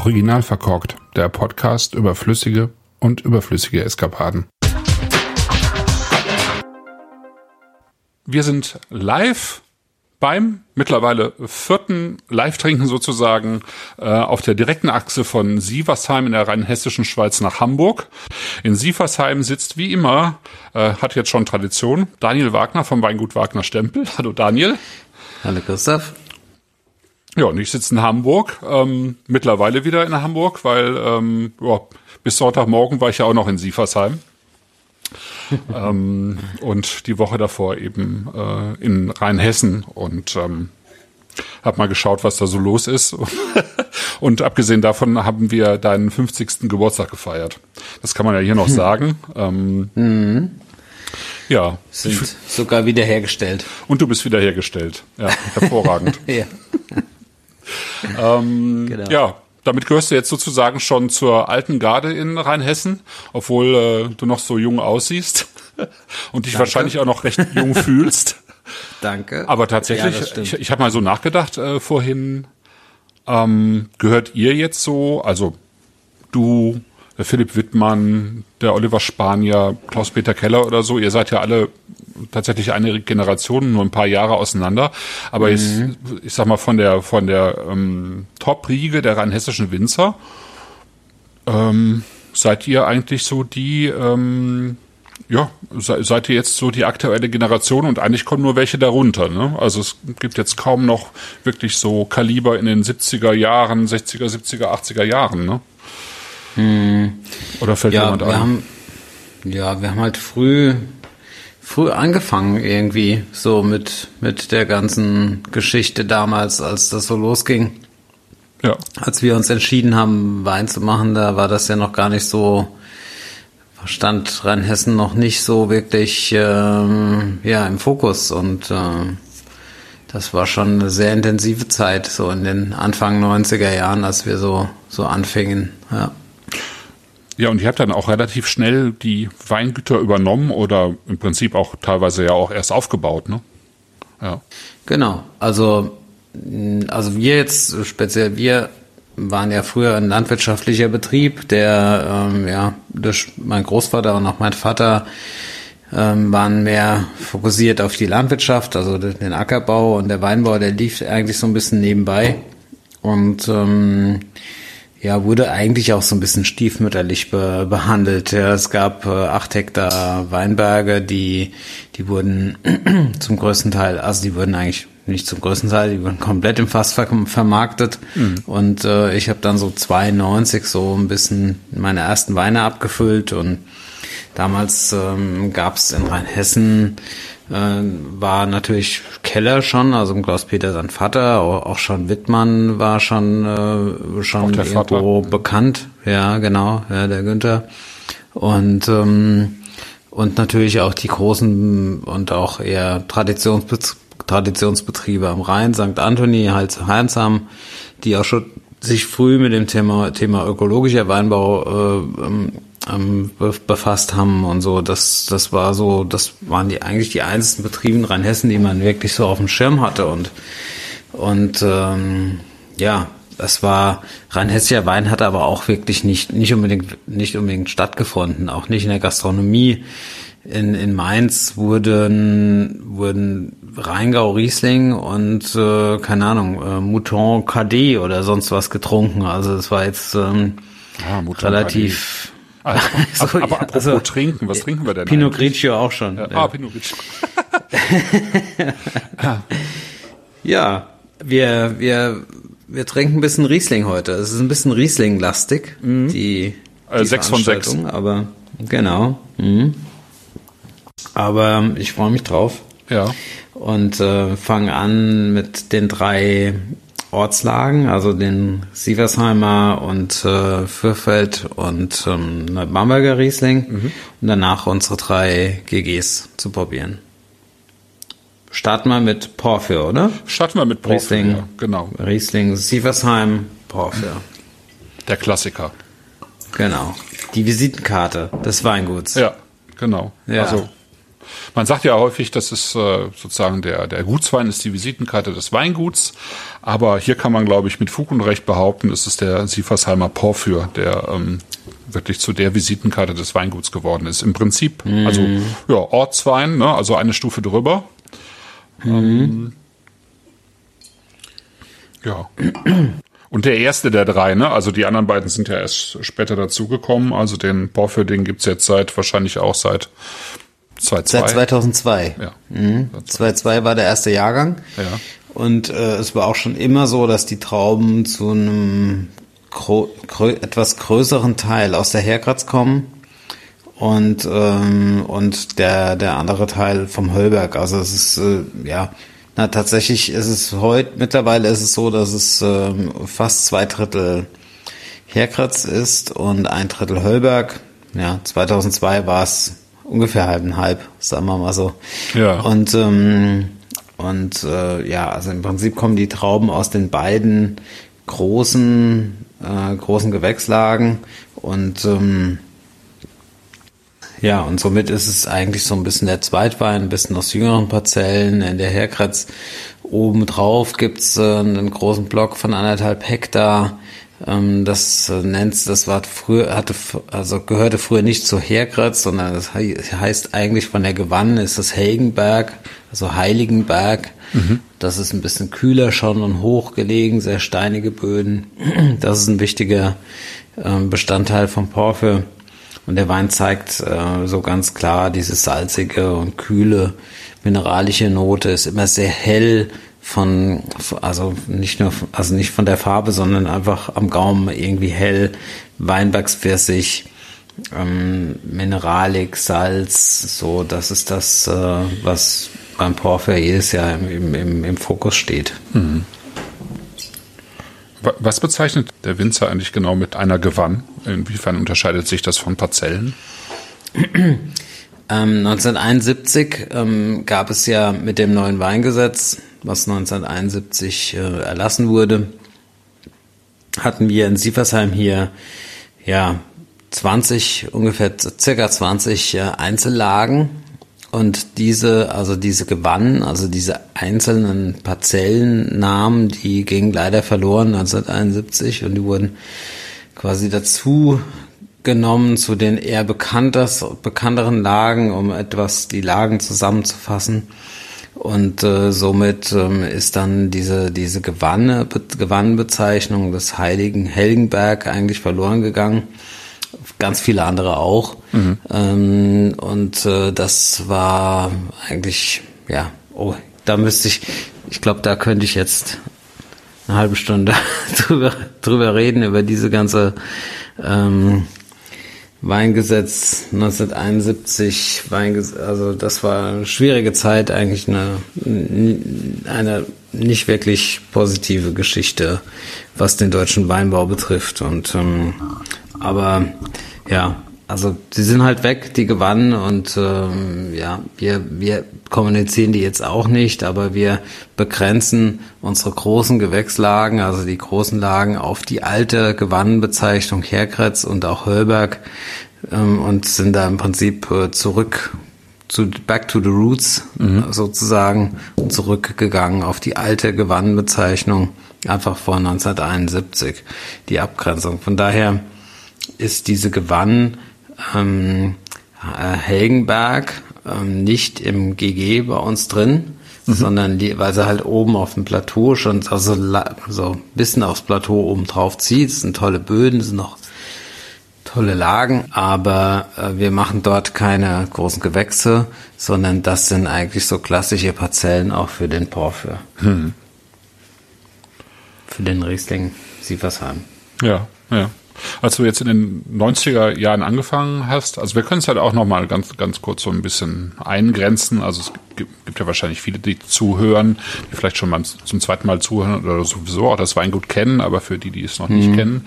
Original verkorkt, der Podcast über flüssige und überflüssige Eskapaden. Wir sind live beim mittlerweile vierten Live-Trinken sozusagen äh, auf der direkten Achse von Sieversheim in der rheinhessischen Schweiz nach Hamburg. In Sieversheim sitzt wie immer, äh, hat jetzt schon Tradition, Daniel Wagner vom Weingut Wagner Stempel. Hallo Daniel. Hallo Christoph. Ja, und ich sitze in Hamburg, ähm, mittlerweile wieder in Hamburg, weil ähm, ja, bis Sonntagmorgen war ich ja auch noch in Sieversheim. ähm, und die Woche davor eben äh, in Rheinhessen und ähm, habe mal geschaut, was da so los ist. und abgesehen davon haben wir deinen 50. Geburtstag gefeiert. Das kann man ja hier noch sagen. Ähm, mhm. Ja. Sind sogar wiederhergestellt. Und du bist wiederhergestellt. Ja, hervorragend. ja. ähm, genau. Ja, damit gehörst du jetzt sozusagen schon zur alten Garde in Rheinhessen, obwohl äh, du noch so jung aussiehst und dich Danke. wahrscheinlich auch noch recht jung fühlst. Danke. Aber tatsächlich, ja, ich, ich habe mal so nachgedacht äh, vorhin, ähm, gehört ihr jetzt so, also du, der Philipp Wittmann, der Oliver Spanier, Klaus-Peter Keller oder so, ihr seid ja alle tatsächlich eine Generation, nur ein paar Jahre auseinander. Aber mhm. ich, ich sag mal, von der, von der ähm, Top-Riege der rheinhessischen Winzer ähm, seid ihr eigentlich so die, ähm, ja, seid ihr jetzt so die aktuelle Generation und eigentlich kommen nur welche darunter. Ne? Also es gibt jetzt kaum noch wirklich so Kaliber in den 70er Jahren, 60er, 70er, 80er Jahren. Ne? Hm. Oder fällt ja, jemand ein? Haben, ja, wir haben halt früh früh angefangen irgendwie so mit mit der ganzen Geschichte damals, als das so losging. Ja. Als wir uns entschieden haben, Wein zu machen, da war das ja noch gar nicht so stand Rheinhessen noch nicht so wirklich ähm, ja im Fokus und äh, das war schon eine sehr intensive Zeit so in den Anfang 90er Jahren, als wir so so anfingen. Ja. Ja, und ihr habt dann auch relativ schnell die Weingüter übernommen oder im Prinzip auch teilweise ja auch erst aufgebaut, ne? Ja. Genau. Also, also wir jetzt, speziell wir, waren ja früher ein landwirtschaftlicher Betrieb, der ähm, ja durch mein Großvater und auch mein Vater ähm, waren mehr fokussiert auf die Landwirtschaft, also den Ackerbau und der Weinbau, der lief eigentlich so ein bisschen nebenbei. Und ähm, ja, wurde eigentlich auch so ein bisschen stiefmütterlich be behandelt. Ja, es gab äh, acht Hektar Weinberge, die, die wurden zum größten Teil, also die wurden eigentlich nicht zum größten Teil, die wurden komplett im Fass ver vermarktet. Mhm. Und äh, ich habe dann so 92 so ein bisschen meine ersten Weine abgefüllt und damals ähm, gab es in Rheinhessen war natürlich Keller schon, also Klaus-Peter sein Vater, auch, schon Wittmann war schon, äh, schon irgendwo Vater. bekannt. Ja, genau, ja, der Günther. Und, ähm, und natürlich auch die großen und auch eher Traditionsbez Traditionsbetriebe am Rhein, St. Anthony, halt Heinsam, die auch schon sich früh mit dem Thema, Thema ökologischer Weinbau äh, ähm, ähm, befasst haben und so. Das, das war so, das waren die eigentlich die einzigen Betriebe in Rheinhessen, die man wirklich so auf dem Schirm hatte und und ähm, ja, das war Rheinhessischer Wein hat aber auch wirklich nicht nicht unbedingt nicht unbedingt stattgefunden, auch nicht in der Gastronomie. In, in Mainz wurden wurden Rheingau Riesling und äh, keine Ahnung äh, Mouton KD oder sonst was getrunken. Also es war jetzt ähm, ja, relativ also, so, aber, aber apropos also, trinken, was trinken wir denn Pinot Grigio auch schon. Ja, Ah, Pinot Grigio. ja, wir, wir, wir trinken ein bisschen Riesling heute. Es ist ein bisschen Riesling-lastig, mhm. die, die äh, 6 von 6. Aber, genau. Mhm. Aber ich freue mich drauf. Ja. Und äh, fange an mit den drei Ortslagen, also den Sieversheimer und äh, Fürfeld und ähm, Bamberger Riesling mhm. und danach unsere drei GGs zu probieren. Starten wir mit Porphyr, oder? Starten wir mit Porphyr, Riesling, ja, genau. Riesling, Sieversheim, Porphyr. Der Klassiker. Genau. Die Visitenkarte des Weinguts. Ja, genau. Ja. Also Man sagt ja häufig, dass es äh, sozusagen der, der Gutswein ist die Visitenkarte des Weinguts. Aber hier kann man, glaube ich, mit Fug und Recht behaupten, es ist der Siefersheimer Porphyr, der ähm, wirklich zu der Visitenkarte des Weinguts geworden ist. Im Prinzip, mm. also ja, Ortswein, ne, also eine Stufe drüber. Mm. Ähm, ja. Und der erste der drei, ne? Also die anderen beiden sind ja erst später dazugekommen. Also den Porphyr, den gibt's jetzt seit wahrscheinlich auch seit 2002. Seit 2002. Ja. Mhm. 2002 war der erste Jahrgang. Ja. Und äh, es war auch schon immer so, dass die Trauben zu einem etwas größeren Teil aus der Herkratz kommen und ähm, und der der andere Teil vom Höllberg. Also es ist äh, ja na tatsächlich ist es heute mittlerweile ist es so, dass es ähm, fast zwei Drittel Herkratz ist und ein Drittel Höllberg. Ja, 2002 war es ungefähr halb, sagen wir mal so. Ja. Und ähm, und äh, ja, also im Prinzip kommen die Trauben aus den beiden großen äh, großen Gewächslagen und ähm, ja, und somit ist es eigentlich so ein bisschen der Zweitwein, ein bisschen aus jüngeren Parzellen. In der Herkratz oben drauf gibt's äh, einen großen Block von anderthalb Hektar das äh, nennt, das war früher, hatte, also gehörte früher nicht zu Herkratz, sondern das heißt eigentlich von der Gewann ist das Helgenberg, also Heiligenberg. Mhm. Das ist ein bisschen kühler schon und hoch gelegen, sehr steinige Böden. Das ist ein wichtiger ähm, Bestandteil vom Porphyr. Und der Wein zeigt äh, so ganz klar diese salzige und kühle mineralische Note, ist immer sehr hell, von, also nicht nur, also nicht von der Farbe, sondern einfach am Gaumen irgendwie hell, Weinbergspfirsich, ähm, Mineralik, Salz, so, das ist das, äh, was beim Porphyr jedes Jahr im, im, im Fokus steht. Mhm. Was bezeichnet der Winzer eigentlich genau mit einer Gewann? Inwiefern unterscheidet sich das von Parzellen? Ähm, 1971 ähm, gab es ja mit dem neuen Weingesetz was 1971 äh, erlassen wurde, hatten wir in Sieversheim hier ja 20, ungefähr circa 20 äh, Einzellagen und diese, also diese Gewannen, also diese einzelnen Parzellennamen, die gingen leider verloren 1971 und die wurden quasi dazu genommen zu den eher bekannteren Lagen, um etwas die Lagen zusammenzufassen. Und äh, somit ähm, ist dann diese, diese Gewanne, Gewannbezeichnung des heiligen Helgenberg eigentlich verloren gegangen. Ganz viele andere auch. Mhm. Ähm, und äh, das war eigentlich, ja, oh, da müsste ich, ich glaube, da könnte ich jetzt eine halbe Stunde drüber, drüber reden, über diese ganze ähm, Weingesetz 1971, Weingesetz, also das war eine schwierige Zeit, eigentlich eine, eine nicht wirklich positive Geschichte, was den deutschen Weinbau betrifft. Und ähm, aber ja, also sie sind halt weg, die gewannen und ähm, ja, wir, wir kommunizieren die jetzt auch nicht, aber wir begrenzen unsere großen Gewächslagen, also die großen Lagen, auf die alte Gewannenbezeichnung Herkretz und auch Hölberg ähm, und sind da im Prinzip äh, zurück zu Back to the Roots mhm. sozusagen zurückgegangen auf die alte Gewannenbezeichnung einfach vor 1971 die Abgrenzung. Von daher ist diese Gewann ähm, äh, Helgenberg ähm, nicht im GG bei uns drin, mhm. sondern weil sie halt oben auf dem Plateau schon also so ein bisschen aufs Plateau oben drauf zieht. Es sind tolle Böden, es sind noch tolle Lagen, aber äh, wir machen dort keine großen Gewächse, sondern das sind eigentlich so klassische Parzellen auch für den Porphyr. Mhm. Für den Riesling Sieversheim. Ja, ja als du jetzt in den 90er Jahren angefangen hast, also wir können es halt auch nochmal ganz, ganz kurz so ein bisschen eingrenzen. Also es gibt, ja wahrscheinlich viele, die zuhören, die vielleicht schon mal zum zweiten Mal zuhören oder sowieso auch das Weingut kennen, aber für die, die es noch mhm. nicht kennen,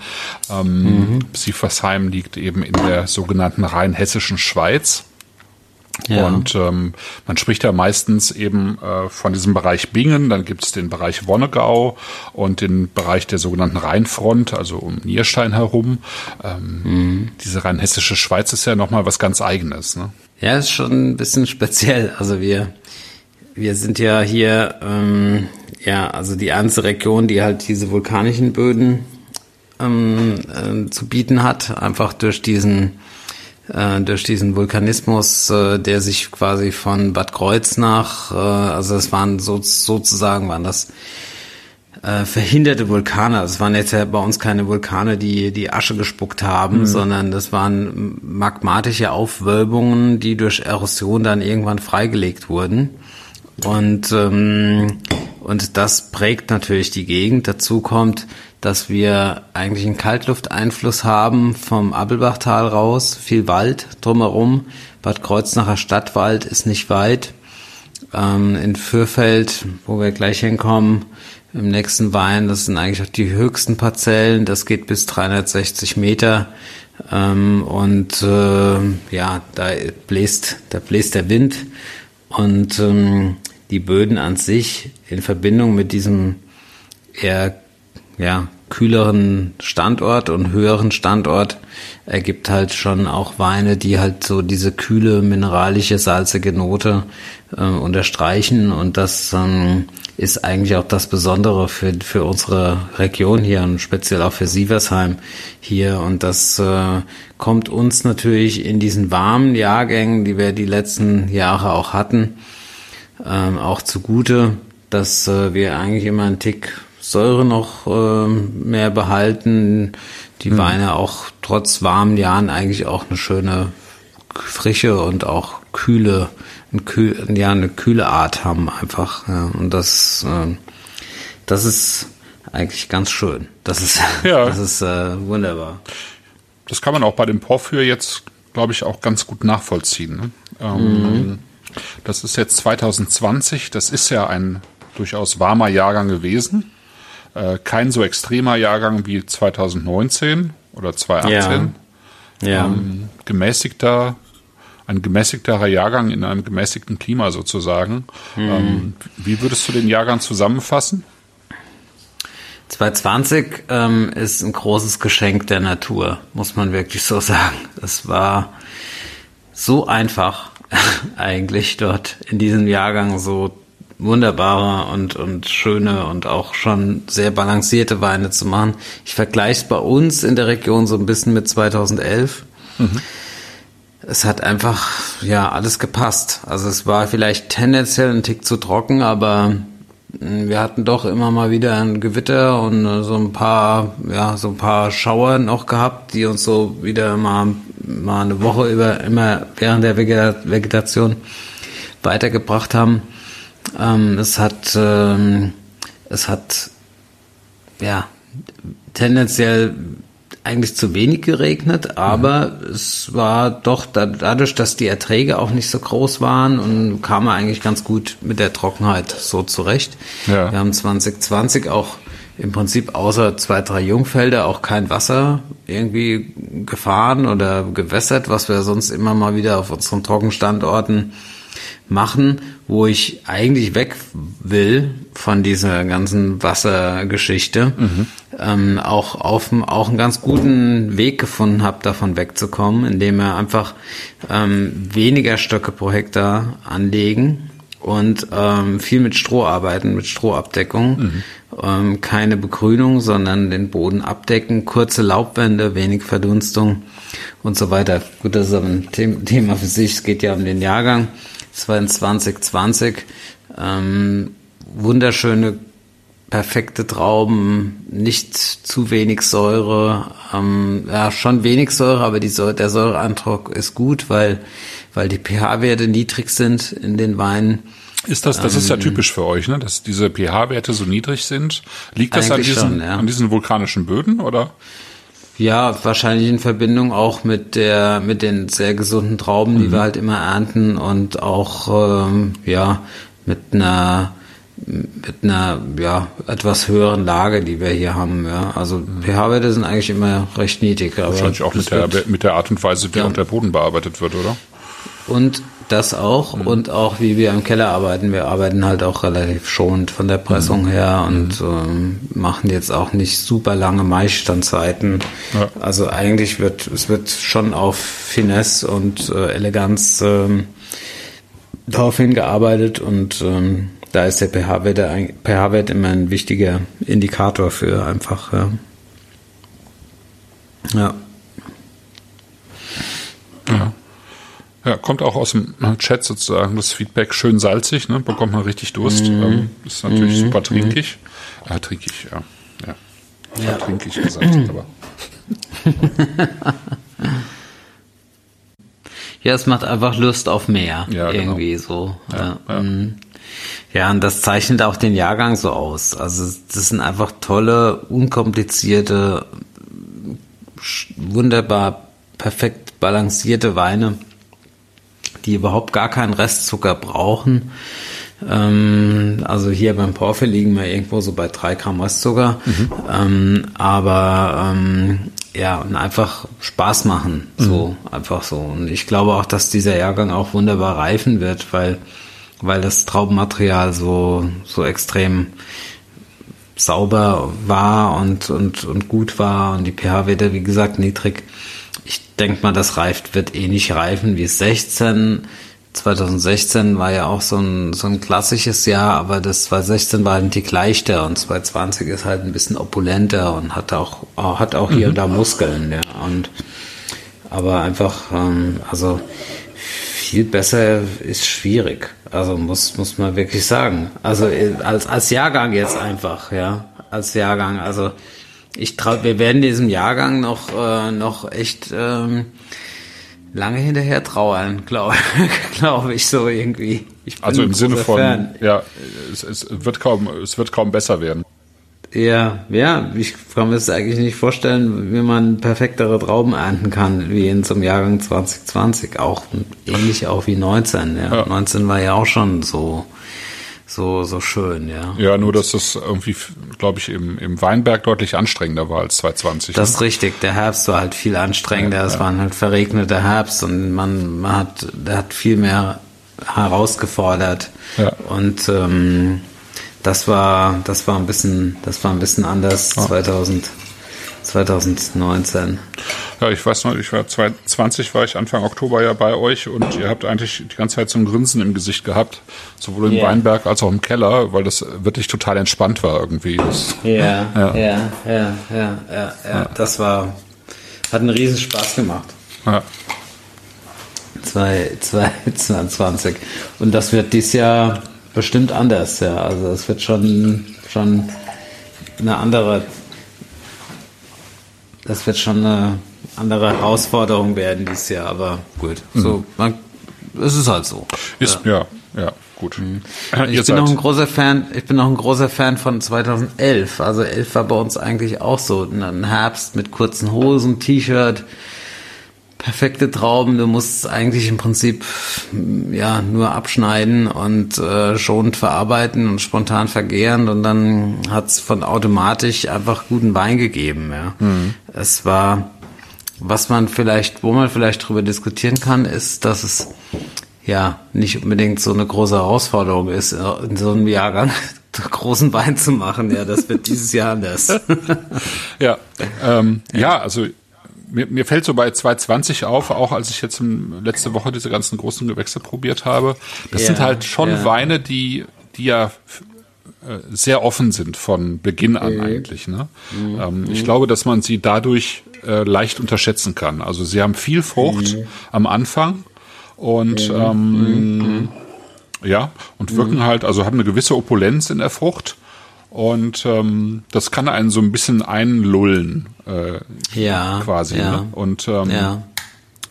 ähm, mhm. Siefersheim liegt eben in der sogenannten rheinhessischen Schweiz. Ja. Und ähm, man spricht da meistens eben äh, von diesem Bereich Bingen, dann gibt es den Bereich Wonnegau und den Bereich der sogenannten Rheinfront, also um Nierstein herum. Ähm, mhm. Diese rheinhessische Schweiz ist ja nochmal was ganz eigenes. Ne? Ja, ist schon ein bisschen speziell. Also wir, wir sind ja hier, ähm, ja, also die einzige Region, die halt diese vulkanischen Böden ähm, äh, zu bieten hat, einfach durch diesen äh, durch diesen Vulkanismus, äh, der sich quasi von Bad Kreuznach, äh, also es waren so, sozusagen waren das äh, verhinderte Vulkane. Es waren jetzt ja bei uns keine Vulkane, die die Asche gespuckt haben, mhm. sondern das waren magmatische Aufwölbungen, die durch Erosion dann irgendwann freigelegt wurden. Und ähm, und das prägt natürlich die Gegend. Dazu kommt, dass wir eigentlich einen Kaltlufteinfluss haben vom Abelbachtal raus, viel Wald drumherum. Bad Kreuznacher Stadtwald ist nicht weit. Ähm, in Fürfeld, wo wir gleich hinkommen, im nächsten Wein, das sind eigentlich auch die höchsten Parzellen, das geht bis 360 Meter. Ähm, und äh, ja, da bläst, da bläst der Wind. Und ähm, die Böden an sich in Verbindung mit diesem eher ja, kühleren Standort und höheren Standort ergibt halt schon auch Weine, die halt so diese kühle, mineralische, salzige Note äh, unterstreichen. Und das ähm, ist eigentlich auch das Besondere für, für unsere Region hier und speziell auch für Sieversheim hier. Und das äh, kommt uns natürlich in diesen warmen Jahrgängen, die wir die letzten Jahre auch hatten, ähm, auch zugute, dass äh, wir eigentlich immer einen Tick Säure noch äh, mehr behalten. Die mhm. Weine auch trotz warmen Jahren eigentlich auch eine schöne frische und auch kühle, ein kühl, ja, eine kühle Art haben einfach. Ja. Und das, äh, das ist eigentlich ganz schön. Das ist, ja. das ist äh, wunderbar. Das kann man auch bei dem Porphyr jetzt, glaube ich, auch ganz gut nachvollziehen. Ne? Ähm, mhm. Das ist jetzt 2020, das ist ja ein durchaus warmer Jahrgang gewesen. Äh, kein so extremer Jahrgang wie 2019 oder 2018. Ja. ja. Ähm, gemäßigter, ein gemäßigterer Jahrgang in einem gemäßigten Klima sozusagen. Mhm. Ähm, wie würdest du den Jahrgang zusammenfassen? 2020 ähm, ist ein großes Geschenk der Natur, muss man wirklich so sagen. Es war so einfach eigentlich dort in diesem Jahrgang so wunderbare und, und schöne und auch schon sehr balancierte Weine zu machen. Ich vergleiche es bei uns in der Region so ein bisschen mit 2011. Mhm. Es hat einfach, ja, alles gepasst. Also es war vielleicht tendenziell ein Tick zu trocken, aber wir hatten doch immer mal wieder ein Gewitter und äh, so ein paar, ja, so ein paar Schauer noch gehabt, die uns so wieder mal, mal eine Woche über, immer während der Vegetation weitergebracht haben. Ähm, es hat, ähm, es hat, ja, tendenziell eigentlich zu wenig geregnet, aber mhm. es war doch da, dadurch, dass die Erträge auch nicht so groß waren und kam er eigentlich ganz gut mit der Trockenheit so zurecht. Ja. Wir haben 2020 auch im Prinzip außer zwei, drei Jungfelder auch kein Wasser irgendwie gefahren oder gewässert, was wir sonst immer mal wieder auf unseren Trockenstandorten machen, wo ich eigentlich weg will von dieser ganzen Wassergeschichte, mhm. ähm, auch auf auch einen ganz guten Weg gefunden habe, davon wegzukommen, indem wir einfach ähm, weniger Stöcke pro Hektar anlegen und ähm, viel mit Stroh arbeiten, mit Strohabdeckung. Mhm. Ähm, keine Begrünung, sondern den Boden abdecken, kurze Laubwände, wenig Verdunstung und so weiter. Gut, das ist aber ein Thema für sich. Es geht ja um den Jahrgang. Es war in 2020. Ähm, wunderschöne, perfekte Trauben, nicht zu wenig Säure. Ähm, ja, schon wenig Säure, aber die Säure, der Säureantrag ist gut, weil, weil die pH-Werte niedrig sind in den Weinen. Ist das, das ist ja ähm, typisch für euch, ne? dass diese pH-Werte so niedrig sind. Liegt das an diesen, schon, ja. an diesen vulkanischen Böden oder? Ja, wahrscheinlich in Verbindung auch mit der, mit den sehr gesunden Trauben, die mhm. wir halt immer ernten und auch, ähm, ja, mit einer, mit einer, ja, etwas höheren Lage, die wir hier haben, ja. Also pH-Werte sind eigentlich immer recht niedrig. Wahrscheinlich auch mit der, mit der Art und Weise, wie ja. auch der Boden bearbeitet wird, oder? Und das auch mhm. und auch wie wir im Keller arbeiten. Wir arbeiten halt auch relativ schonend von der Pressung mhm. her und mhm. ähm, machen jetzt auch nicht super lange Maisstandzeiten. Ja. Also eigentlich wird es wird schon auf Finesse und äh, Eleganz ähm, darauf hingearbeitet und ähm, da ist der pH-Wert pH immer ein wichtiger Indikator für einfach. Ja. ja. ja. Ja, kommt auch aus dem Chat sozusagen das Feedback schön salzig, ne? bekommt man richtig Durst. Mm. Ähm, ist natürlich mm. super trinkig. Mm. Äh, trinkig, ja. Ja, ja. trinkig gesagt, aber. ja, es macht einfach Lust auf mehr. Ja, genau. irgendwie genau. so. Ja, ja. Mm. ja, und das zeichnet auch den Jahrgang so aus. Also das sind einfach tolle, unkomplizierte, wunderbar perfekt balancierte Weine die überhaupt gar keinen Restzucker brauchen. Ähm, also hier beim Porphyr liegen wir irgendwo so bei drei Gramm Restzucker. Mhm. Ähm, aber ähm, ja, und einfach Spaß machen. So, mhm. einfach so. Und ich glaube auch, dass dieser Jahrgang auch wunderbar reifen wird, weil, weil das Traubenmaterial so, so extrem sauber war und, und, und gut war und die pH-Werte, wie gesagt, niedrig ich denke mal, das reift, wird eh nicht reifen wie 16. 2016 war ja auch so ein, so ein klassisches Jahr, aber das 2016 war halt ein Tick leichter und 2020 ist halt ein bisschen opulenter und hat auch, hat auch hier mhm. und da Muskeln, ja. Und, aber einfach, ähm, also, viel besser ist schwierig. Also muss, muss man wirklich sagen. Also als, als Jahrgang jetzt einfach, ja. Als Jahrgang. Also ich traue, wir werden diesem Jahrgang noch, äh, noch echt ähm, lange hinterher trauern, glaube glaub ich so irgendwie. also im Sinne von, Fan. ja, es, es, wird kaum, es wird kaum besser werden. Ja, ja, ich kann mir das eigentlich nicht vorstellen, wie man perfektere Trauben ernten kann, wie in zum Jahrgang 2020. Auch ähnlich auch wie 19. Ja. ja. 19 war ja auch schon so so, so schön, ja. Ja, nur dass das irgendwie, glaube ich, im, im Weinberg deutlich anstrengender war als 2020. Das ist ne? richtig. Der Herbst war halt viel anstrengender. Ja, es ja. war halt verregneter Herbst und man, man hat, der hat viel mehr herausgefordert. Ja. Und ähm, das war, das war ein bisschen, das war ein bisschen anders. Ja. 2000 2019. Ja, ich weiß noch, ich war 2020 war ich Anfang Oktober ja bei euch und ihr habt eigentlich die ganze Zeit so ein Grinsen im Gesicht gehabt, sowohl im yeah. Weinberg als auch im Keller, weil das wirklich total entspannt war irgendwie. Das, ja, ja, ja, ja, ja, ja, ja, das war, hat einen riesen Spaß gemacht. Ja. 2022. Und das wird dieses Jahr bestimmt anders, ja. Also es wird schon, schon eine andere das wird schon eine andere Herausforderung werden dieses Jahr, aber gut. Mhm. So, man, es ist halt so. Ist, ja, ja, ja gut. Mhm. Ich bin noch ein großer Fan, ich bin noch ein großer Fan von 2011. Also 11 war bei uns eigentlich auch so ein Herbst mit kurzen Hosen, T-Shirt, perfekte Trauben. Du musst eigentlich im Prinzip ja nur abschneiden und äh, schonend verarbeiten und spontan vergehren und dann hat's von automatisch einfach guten Wein gegeben. Ja. Mhm. Es war, was man vielleicht, wo man vielleicht drüber diskutieren kann, ist, dass es ja nicht unbedingt so eine große Herausforderung ist, in so einem Jahrgang großen Wein zu machen. Ja, das wird dieses Jahr anders. ja, ähm, ja, ja, also mir, mir fällt so bei 220 auf, auch als ich jetzt letzte Woche diese ganzen großen Gewächse probiert habe. Das ja, sind halt schon ja. Weine, die, die ja äh, sehr offen sind von Beginn an mhm. eigentlich. Ne? Mhm. Ähm, ich glaube, dass man sie dadurch äh, leicht unterschätzen kann. Also sie haben viel Frucht mhm. am Anfang und mhm. ähm, mhm. ja und wirken halt, also haben eine gewisse Opulenz in der Frucht und ähm, das kann einen so ein bisschen einlullen, äh, ja, quasi. Ja, ne? Und ähm, ja.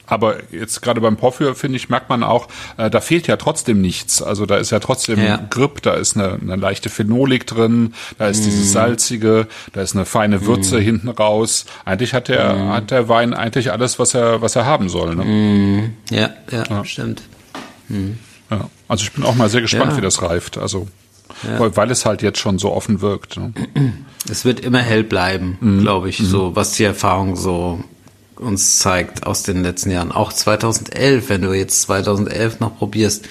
Aber jetzt gerade beim Porphyr, finde ich, merkt man auch, äh, da fehlt ja trotzdem nichts. Also da ist ja trotzdem ja. Grip, da ist eine, eine leichte Phenolik drin, da ist mm. dieses Salzige, da ist eine feine Würze mm. hinten raus. Eigentlich hat der, mm. hat der Wein eigentlich alles, was er, was er haben soll. Ne? Mm. Ja, ja, ja, stimmt. Mm. Ja. Also ich bin auch mal sehr gespannt, wie das reift. Also ja. weil, es halt jetzt schon so offen wirkt. Ne? Es wird immer hell bleiben, mhm. glaube ich, mhm. so was die Erfahrung so uns zeigt aus den letzten Jahren. Auch 2011, wenn du jetzt 2011 noch probierst,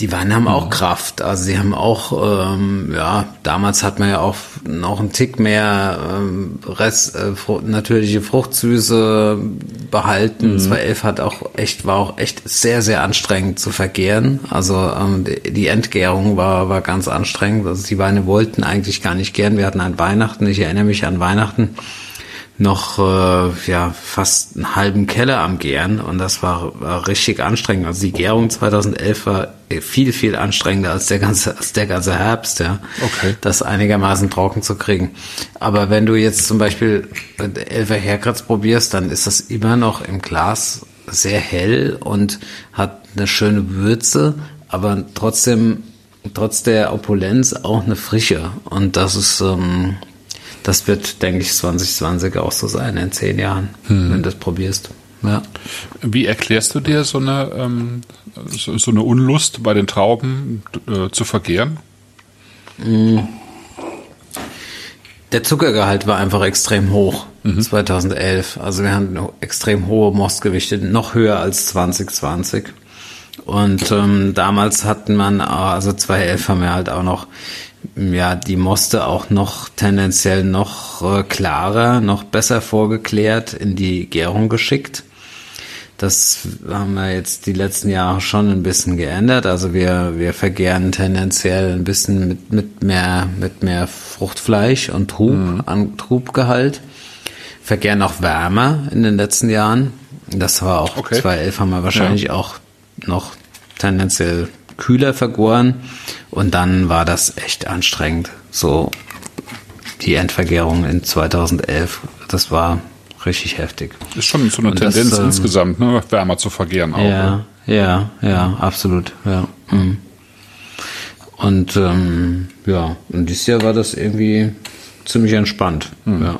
die Weine haben auch Kraft. Also sie haben auch, ähm, ja, damals hat man ja auch noch einen Tick mehr ähm, Rest, äh, Fr natürliche Fruchtsüße behalten. Mhm. 2011 hat auch echt, war auch echt sehr, sehr anstrengend zu vergären. Also ähm, die Entgärung war, war ganz anstrengend. Also die Weine wollten eigentlich gar nicht gern. Wir hatten an Weihnachten, ich erinnere mich an Weihnachten, noch äh, ja fast einen halben Keller am Gären und das war, war richtig anstrengend. Also die Gärung 2011 war viel viel anstrengender als der ganze als der ganze Herbst, ja. Okay. Das einigermaßen trocken zu kriegen. Aber wenn du jetzt zum Beispiel Elfer Herkratz probierst, dann ist das immer noch im Glas sehr hell und hat eine schöne Würze, aber trotzdem trotz der Opulenz auch eine Frische und das ist ähm, das wird, denke ich, 2020 auch so sein in zehn Jahren, hm. wenn du das probierst. Ja. Wie erklärst du dir so eine, ähm, so, so, eine Unlust bei den Trauben äh, zu vergehren? Hm. Der Zuckergehalt war einfach extrem hoch mhm. 2011. Also wir hatten extrem hohe Mostgewichte, noch höher als 2020. Und ähm, damals hatten man, also 2011 haben wir halt auch noch ja, die Moste auch noch tendenziell noch äh, klarer, noch besser vorgeklärt in die Gärung geschickt. Das haben wir jetzt die letzten Jahre schon ein bisschen geändert. Also wir, wir vergären tendenziell ein bisschen mit, mit mehr, mit mehr Fruchtfleisch und Trub, mhm. an Trubgehalt. Vergären auch wärmer in den letzten Jahren. Das war auch, okay. 2011 haben wir wahrscheinlich ja. auch noch tendenziell kühler vergoren und dann war das echt anstrengend. So die Endvergärung in 2011, das war richtig heftig. Ist schon so eine und Tendenz das, ähm, insgesamt, ne, wärmer zu vergären auch. Ja, ne? ja, ja, absolut, ja. Mhm. Und ähm, ja, und dieses Jahr war das irgendwie ziemlich entspannt. Mhm. Ja.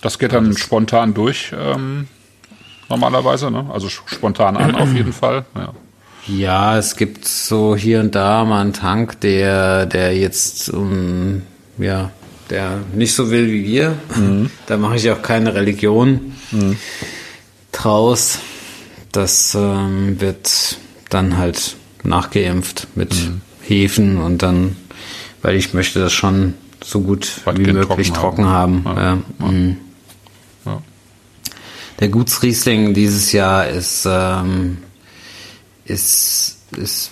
Das geht dann das spontan durch, ähm, normalerweise, ne? Also spontan an auf jeden Fall. Ja. Ja, es gibt so hier und da mal einen Tank, der, der jetzt, um, ja, der nicht so will wie wir. Mhm. Da mache ich auch keine Religion mhm. draus. Das ähm, wird dann halt nachgeimpft mit mhm. Hefen und dann, weil ich möchte das schon so gut wie möglich trocken, trocken haben. haben. Ja. Ja. Mhm. Ja. Der Gutsriesling dieses Jahr ist ähm, ist, ist,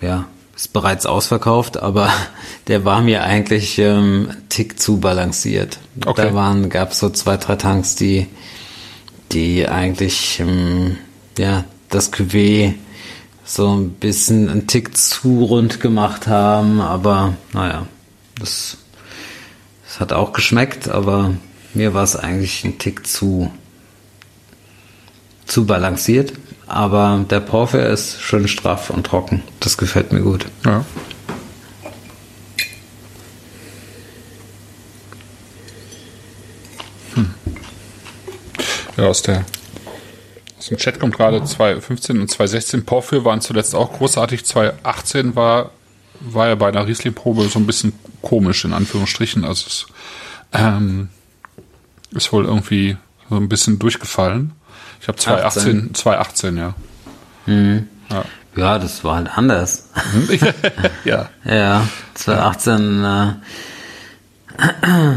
ja, ist bereits ausverkauft, aber der war mir eigentlich ähm, Tick zu balanciert. Okay. Da waren, gab es so zwei, drei Tanks, die, die eigentlich, ähm, ja, das Cuvée so ein bisschen einen Tick zu rund gemacht haben, aber naja, das, das hat auch geschmeckt, aber mir war es eigentlich ein Tick zu, zu balanciert. Aber der Porphyr ist schön straff und trocken. Das gefällt mir gut. Ja. Hm. Ja, aus der aus dem Chat kommt gerade 2015 und 2016. Porphyr waren zuletzt auch großartig. 2018 war, war ja bei einer Riesling-Probe so ein bisschen komisch, in Anführungsstrichen. Also es ähm, ist wohl irgendwie so ein bisschen durchgefallen. Ich habe 2018, 2018, ja. Mhm. ja. Ja, das war halt anders. ja. Ja, 2018, äh,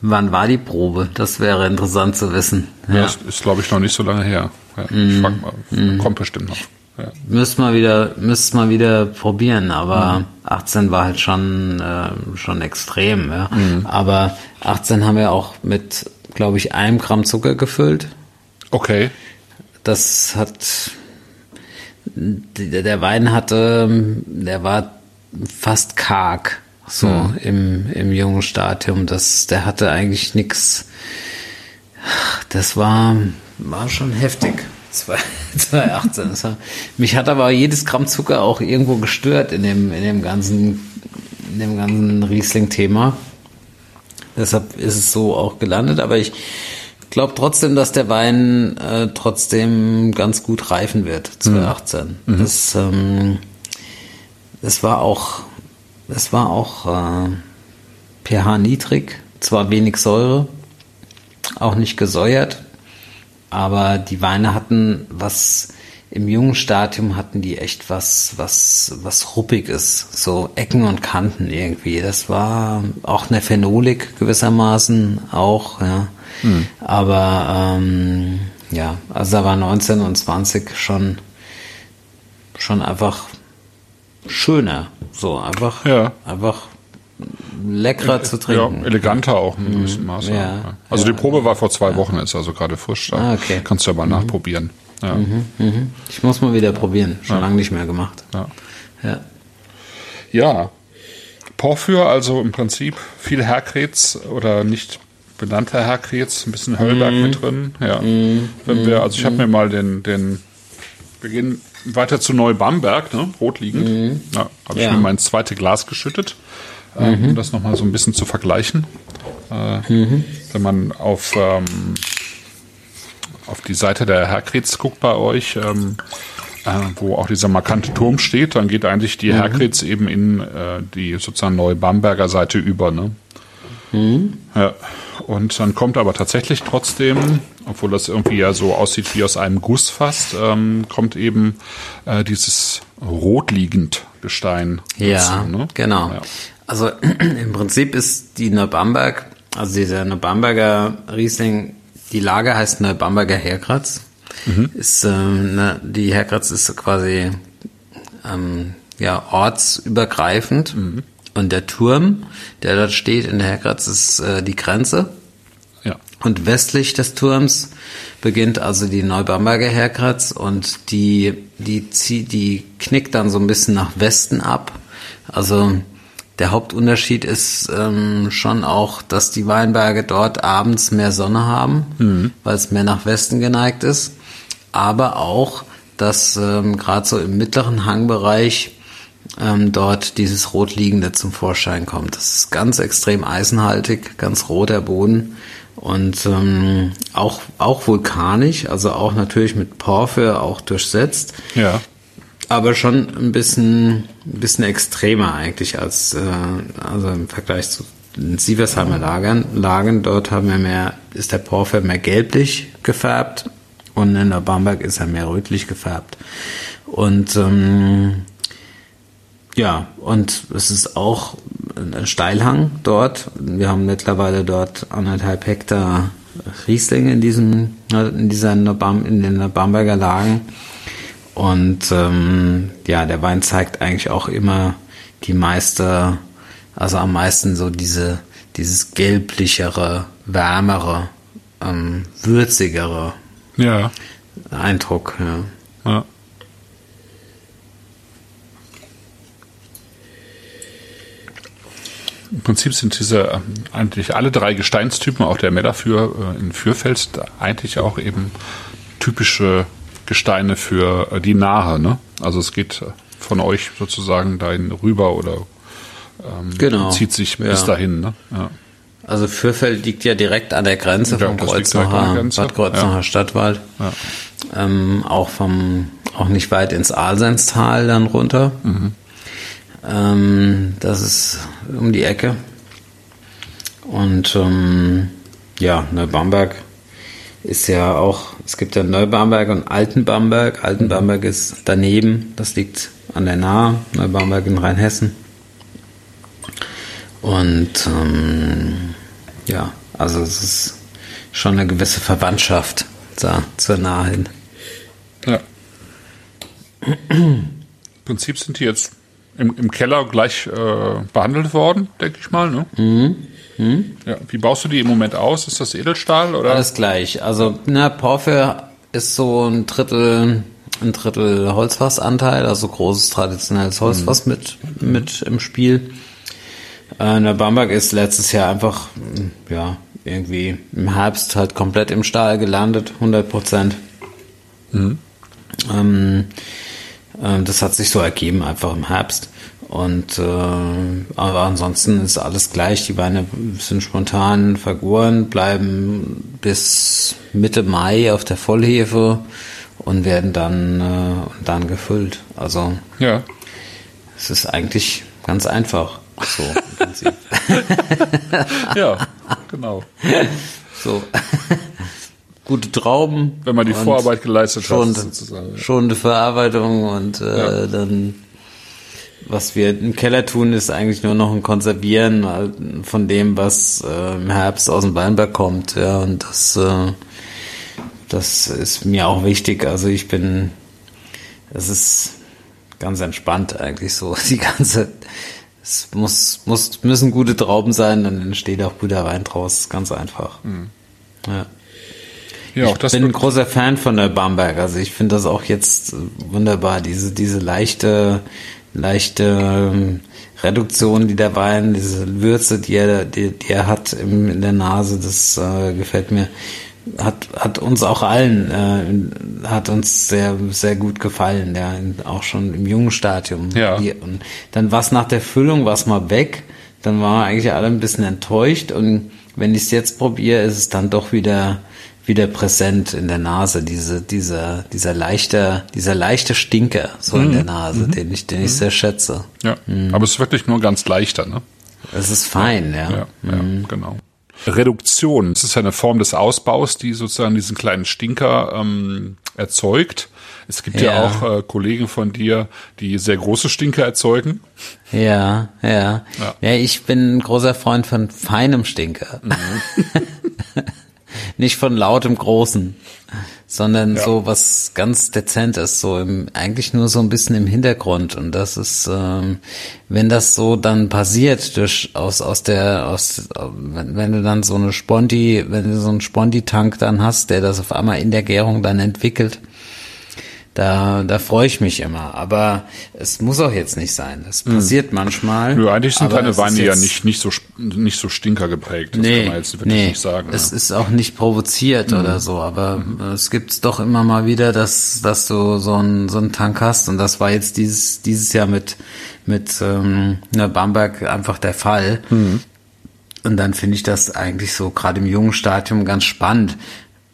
wann war die Probe? Das wäre interessant zu wissen. Ja, ja das ist, glaube ich, noch nicht so lange her. Ja, ich frag mal, mm. kommt bestimmt noch. Ja. Müsst mal wieder, müsst mal wieder probieren, aber mhm. 18 war halt schon, äh, schon extrem, ja. Mhm. Aber 18 haben wir auch mit, glaube ich, einem Gramm Zucker gefüllt. Okay. Das hat der Wein hatte, der war fast karg, so hm. im, im jungen Stadium. Das, der hatte eigentlich nichts. Das war, war schon heftig. 2018. Das war, mich hat aber jedes Gramm Zucker auch irgendwo gestört in dem, in dem ganzen, in dem ganzen Riesling-Thema. Deshalb ist es so auch gelandet. Aber ich, glaube trotzdem, dass der Wein äh, trotzdem ganz gut reifen wird, 2018. Mhm. Das, ähm, das war auch, das war auch äh, pH niedrig, zwar wenig Säure, auch nicht gesäuert. Aber die Weine hatten was, im jungen Stadium hatten die echt was, was, was ruppiges. So Ecken und Kanten irgendwie. Das war auch eine Phenolik gewissermaßen auch, ja. Hm. Aber, ähm, ja, also da war 19 und 20 schon, schon einfach schöner. So einfach, Ja. einfach leckerer zu trinken. Ja, eleganter auch in gewissem Maße. ja, Ja. Also ja. die Probe war vor zwei Wochen, ist also gerade frisch. Da Ah, okay. Kannst du aber nachprobieren. Ja. Mhm. Ich muss mal wieder probieren. Schon lange nicht mehr gemacht. Ja. Ja. ja. Porphyr, also im Prinzip viel Herkrets oder nicht benannter Herkrets, ein bisschen Höllberg Mhm. mit drin. Ja. Wenn wir, also ich habe mir mal den, den, wir gehen weiter zu Neubamberg, ne? rotliegend. Ja, habe ich Mhm. Ja. mir mein zweites Glas geschüttet, äh, um das nochmal so ein bisschen zu vergleichen. Äh, Mhm. Wenn man auf, ähm, auf die Seite der Herkrets guckt bei euch, ähm, äh, wo auch dieser markante Turm steht, dann geht eigentlich die Herkrets eben in äh, die sozusagen neue Bamberger Seite über. Ne? Ja. Und dann kommt aber tatsächlich trotzdem, obwohl das irgendwie ja so aussieht wie aus einem Guss fast, ähm, kommt eben äh, dieses rotliegend Gestein. Ja, dazu, ne? genau. Ja. Also im Prinzip ist die Neubamberg, also dieser Neubamberger Riesling, die Lage heißt Neubamberger Herkratz. Mhm. Ist, ähm, ne, die Herkratz ist quasi ähm, ja, ortsübergreifend. Mhm. Und der Turm, der dort steht in der Herkratz, ist äh, die Grenze. Ja. Und westlich des Turms beginnt also die Neubamberger Herkratz und die, die, zieht, die knickt dann so ein bisschen nach Westen ab. Also der Hauptunterschied ist ähm, schon auch, dass die Weinberge dort abends mehr Sonne haben, weil es mehr nach Westen geneigt ist. Aber auch, dass ähm, gerade so im mittleren Hangbereich ähm, dort dieses Rotliegende zum Vorschein kommt. Das ist ganz extrem eisenhaltig, ganz roter Boden und ähm, auch, auch vulkanisch, also auch natürlich mit Porphyr auch durchsetzt, Ja. aber schon ein bisschen, ein bisschen extremer eigentlich als äh, also im Vergleich zu den Sieversheimer Lagern. Lagen dort haben wir mehr, ist der Porphyr mehr gelblich gefärbt und in der Bamberg ist er mehr rötlich gefärbt. Und ähm, ja, und es ist auch ein Steilhang dort. Wir haben mittlerweile dort anderthalb Hektar Riesling in diesem, in dieser in den Bamberger Lagen. Und ähm, ja, der Wein zeigt eigentlich auch immer die meiste, also am meisten so diese, dieses gelblichere, wärmere, ähm, würzigere Ja. Eindruck. Ja. ja. Im Prinzip sind diese ähm, eigentlich alle drei Gesteinstypen, auch der Mellafür äh, in Fürfeld, eigentlich auch eben typische Gesteine für äh, die Nahe. Ne? Also es geht äh, von euch sozusagen dahin rüber oder ähm, Genau. zieht sich Ja. bis dahin. Ne? Ja. Also Fürfeld liegt ja direkt an der Grenze Ja, vom Kreuznacher, Grenze. Bad Kreuznacher Ja. Stadtwald. Ähm, auch vom, auch nicht weit ins Alsenstal dann runter. Mhm. Ähm, das ist um die Ecke. Und ähm, ja, Neubamberg ist ja auch, es gibt ja Neubamberg und Altenbamberg. Altenbamberg ist daneben, das liegt an der Nahe, Neubamberg in Rheinhessen. Und ähm, ja, also es ist schon eine gewisse Verwandtschaft da zur Nahe hin. Ja. Im Prinzip sind die jetzt im, im Keller gleich äh, behandelt worden, denke ich mal. Ne? Mhm. Ja. Wie baust du die im Moment aus? Ist das Edelstahl oder? Alles gleich. Also, na, Porphyr ist so ein Drittel, ein Drittel Holzfassanteil, also großes traditionelles Holzfass mit, mit im Spiel. Äh, der Bamberg ist letztes Jahr einfach, ja, irgendwie im Herbst halt komplett im Stahl gelandet, 100 Prozent. Ähm, äh, das hat sich so ergeben einfach im Herbst. Und äh, aber ansonsten ist alles gleich. Die Weine sind spontan vergoren, bleiben bis Mitte Mai auf der Vollhefe und werden dann äh, dann gefüllt. Also ja. es ist eigentlich ganz einfach. So im Prinzip. ja, genau. So. Gute Trauben. Wenn man die Vorarbeit geleistet schonende, hat, sozusagen. schonende Verarbeitung und äh, Ja. dann was wir im Keller tun, ist eigentlich nur noch ein Konservieren von dem, was äh, im Herbst aus dem Weinberg kommt. Ja, und das, äh, das ist mir auch wichtig. Also ich bin, es ist ganz entspannt eigentlich so. Die ganze, es muss, muss, müssen gute Trauben sein, dann entsteht auch guter Wein draus. Ganz einfach. Ja. Ja, auch das Ich bin ein großer Fan von der Bamberg. Also ich finde das auch jetzt wunderbar. Diese, diese leichte, leichte ähm, Reduktion, die der Wein, diese Würze, die er, die, die er hat im, in der Nase, das äh, gefällt mir. Hat, hat uns auch allen, äh, hat uns sehr, sehr gut gefallen, ja, auch schon im jungen Stadium. Ja. Und dann war es nach der Füllung, war mal weg, dann waren wir eigentlich alle ein bisschen enttäuscht und wenn ich es jetzt probiere, ist es dann doch wieder wieder präsent in der Nase, diese, dieser, dieser leichte, dieser leichte Stinker so in der Nase, den ich, den ich sehr schätze. ja. Aber es ist wirklich nur ganz leichter, ne? Es ist fein, ja. Ja, ja, genau. Reduktion, das ist ja eine Form des Ausbaus, die sozusagen diesen kleinen Stinker ähm, erzeugt. Es gibt ja, Ja. auch äh, Kollegen von dir, die sehr große Stinker erzeugen. Ja, ja. Ja. Ja, ich bin ein großer Freund von feinem Stinker. Nicht von lautem Großen, sondern Ja. so was ganz Dezentes, so im, eigentlich nur so ein bisschen im Hintergrund. Und das ist, ähm, wenn das so dann passiert, durch, aus, aus der, aus, wenn, wenn du dann so eine Sponti, wenn du so einen Sponti-Tank dann hast, der das auf einmal in der Gärung dann entwickelt, da, da freue ich mich immer. Aber es muss auch jetzt nicht sein. Es passiert manchmal. Nö, eigentlich sind deine Weine ja nicht, nicht so, nicht so Stinker geprägt. Das Nee, kann man jetzt wirklich nee, nicht sagen. es ja. ist auch nicht provoziert oder so, aber es gibt's doch immer mal wieder, dass, dass du so einen so einen Tank hast und das war jetzt dieses, dieses Jahr mit, mit ähm, einer Bamberg einfach der Fall. Und dann finde ich das eigentlich so gerade im jungen Stadium ganz spannend.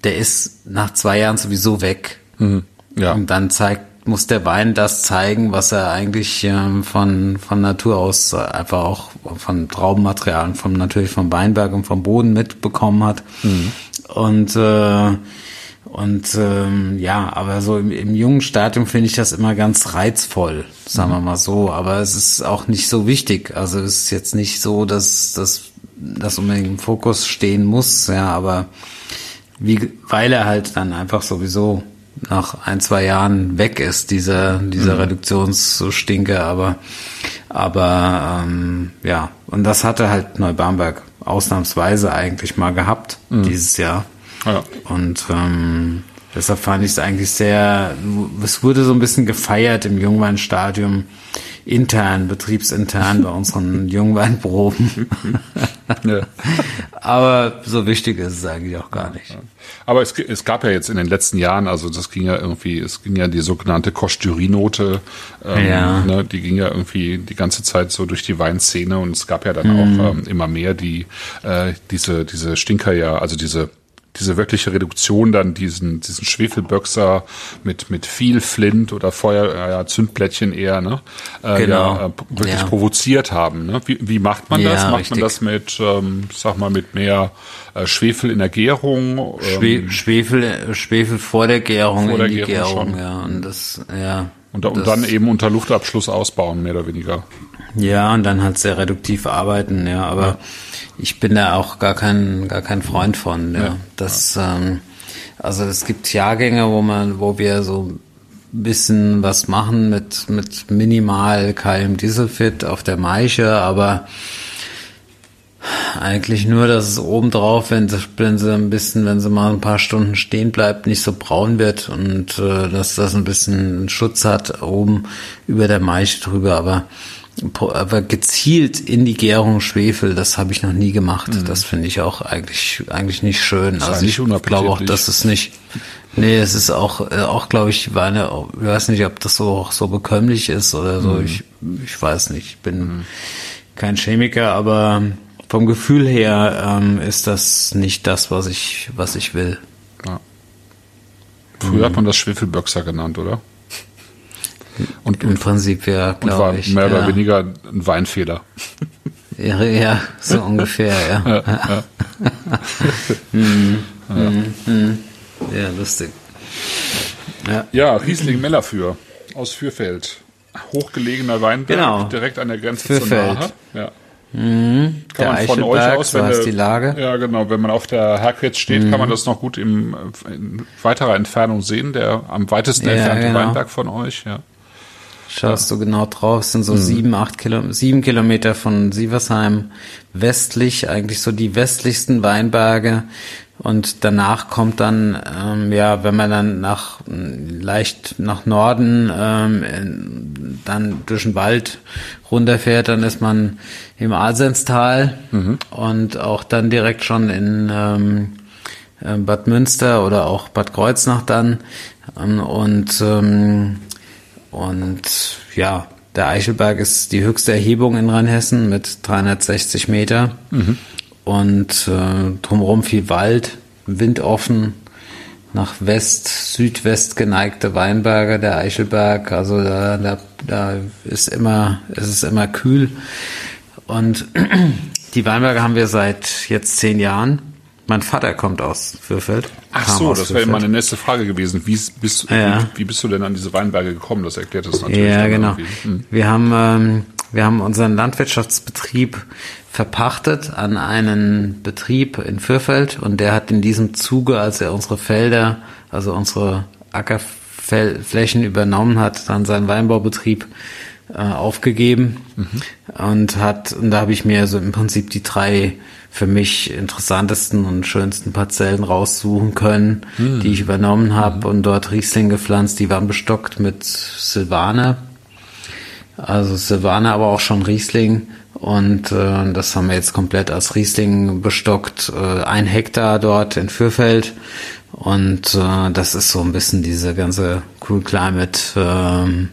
Der ist nach zwei Jahren sowieso weg. Ja. Und dann zeigt, muss der Wein das zeigen, was er eigentlich ähm, von, von Natur aus äh, einfach auch von Traubenmaterial vom, natürlich vom Weinberg und vom Boden mitbekommen hat. Und, äh, und ähm, ja, aber so im, im jungen Stadium finde ich das immer ganz reizvoll, sagen wir mal so. Aber es ist auch nicht so wichtig. Also es ist jetzt nicht so, dass dass das unbedingt im Fokus stehen muss, ja, aber wie, weil er halt dann einfach sowieso nach ein, zwei Jahren weg ist, dieser, dieser Reduktionsstinke, aber, aber, ähm, ja, und das hatte halt Neubamberg ausnahmsweise eigentlich mal gehabt, dieses Jahr. ja. Und ähm, deshalb fand ich es eigentlich sehr, es wurde so ein bisschen gefeiert im Jungweinstadium, intern, betriebsintern bei unseren Jungweinproben. Ja. Aber so wichtig ist es eigentlich auch gar nicht. Aber es, es gab ja jetzt in den letzten Jahren, also das ging ja irgendwie, es ging ja die sogenannte Kosch-Jury-Note, ähm, Ja. ne, die ging ja irgendwie die ganze Zeit so durch die Weinszene und es gab ja dann Mhm. auch ähm, immer mehr, die äh, diese diese Stinker ja, also diese diese wirkliche Reduktion dann diesen diesen Schwefelböxer mit mit viel Flint oder Feuer äh, ja, Zündplättchen eher ne äh, Genau. ja, äh, wirklich Ja. provoziert haben ne wie, wie macht man Ja, das macht richtig. man das mit ähm, sag mal mit mehr äh, Schwefel in der Gärung ähm, Schwe Schwefel, Schwefel vor der Gärung Vor in der die Gärung Gärung, schon. ja. Und das, ja. Und, und das, dann eben unter Luftabschluss ausbauen, mehr oder weniger. Ja, und dann halt sehr reduktiv arbeiten, ja. Aber ich bin da auch gar kein, gar kein Freund von, ja. Ja, Das, ähm, also es gibt Jahrgänge, wo man, wo wir so ein bisschen was machen mit, mit minimal Kalium Dieselfit auf der Maische, aber eigentlich nur, dass es obendrauf, wenn sie, wenn sie ein bisschen, wenn sie mal ein paar Stunden stehen bleibt, nicht so braun wird und äh, dass das ein bisschen Schutz hat oben über der Maische drüber, aber aber gezielt in die Gärung Schwefel, das habe ich noch nie gemacht. Das finde ich auch eigentlich eigentlich nicht schön. ja also ich glaube auch, dass es nicht Nee, es ist auch, äh, auch glaube ich, Weine, ich weiß nicht, ob das so auch so bekömmlich ist oder so. Ich, ich weiß nicht. Ich bin kein Chemiker, aber vom Gefühl her ähm, ist das nicht das, was ich, was ich will. Ja. Früher hat man das Schwefelböxer genannt, oder? Und, Im Prinzip ja, glaube ich. mehr ja. oder weniger ein Weinfehler. Ja, ja so ungefähr, ja. Ja, hm, hm, hm. ja lustig. Ja, ja Riesling Mellerfür aus Fürfeld. Hochgelegener Weinberg, genau. direkt an der Grenze Fürfeld. zur Nahe. Mhm, kann der man von euch aus, wenn so die Lage. Ja, genau. Wenn man auf der Herkwitz steht, mhm. kann man das noch gut im, in weiterer Entfernung sehen. Der am weitesten ja, entfernte genau. Weinberg von euch. Ja. Schaust du genau drauf, sind so mhm. sieben, acht Kilo, sieben Kilometer von Sieversheim westlich, eigentlich so die westlichsten Weinberge. Und danach kommt dann, ähm, ja, wenn man dann nach leicht nach Norden ähm, in, dann durch den Wald runterfährt, dann ist man im Alsenstal mhm. und auch dann direkt schon in ähm, äh, Bad Münster oder auch Bad Kreuznach dann. Ähm, und ähm, und ja, der Eichelberg ist die höchste Erhebung in Rheinhessen mit 360 Meter. Mhm. Und äh, drumherum viel Wald, windoffen, nach West, Südwest geneigte Weinberge, der Eichelberg. Also da, da, da ist immer, es ist immer kühl. Und die Weinberge haben wir seit jetzt zehn Jahren. Mein Vater kommt aus Fürfeld. Ach so, das wäre meine nächste Frage gewesen. Wie bist, ja. wie, wie, bist du denn an diese Weinberge gekommen? Das erklärt das natürlich. Ja, genau. Hm. Wir haben, ähm, wir haben unseren Landwirtschaftsbetrieb verpachtet an einen Betrieb in Fürfeld und der hat in diesem Zuge, als er unsere Felder, also unsere Ackerflächen übernommen hat, dann seinen Weinbaubetrieb äh, aufgegeben mhm. und hat, und da habe ich mir so im Prinzip die drei für mich interessantesten und schönsten Parzellen raussuchen können, mhm. die ich übernommen habe mhm. und dort Riesling gepflanzt. Die waren bestockt mit Silvaner, also Silvaner, aber auch schon Riesling. Und äh, das haben wir jetzt komplett als Riesling bestockt. Äh, ein Hektar dort in Fürfeld. Und äh, das ist so ein bisschen diese ganze Cool Climate ähm,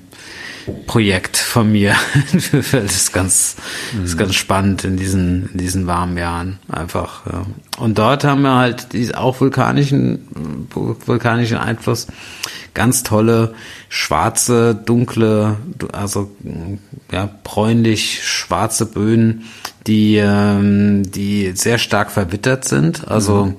Projekt von mir. das ist ganz, mhm. ist ganz spannend in diesen, in diesen warmen Jahren einfach. Ja. Und dort haben wir halt auch vulkanischen, vulkanischen Einfluss. Ganz tolle, schwarze, dunkle, also, ja, bräunlich schwarze Böden, die, ähm, die sehr stark verwittert sind. Also, mhm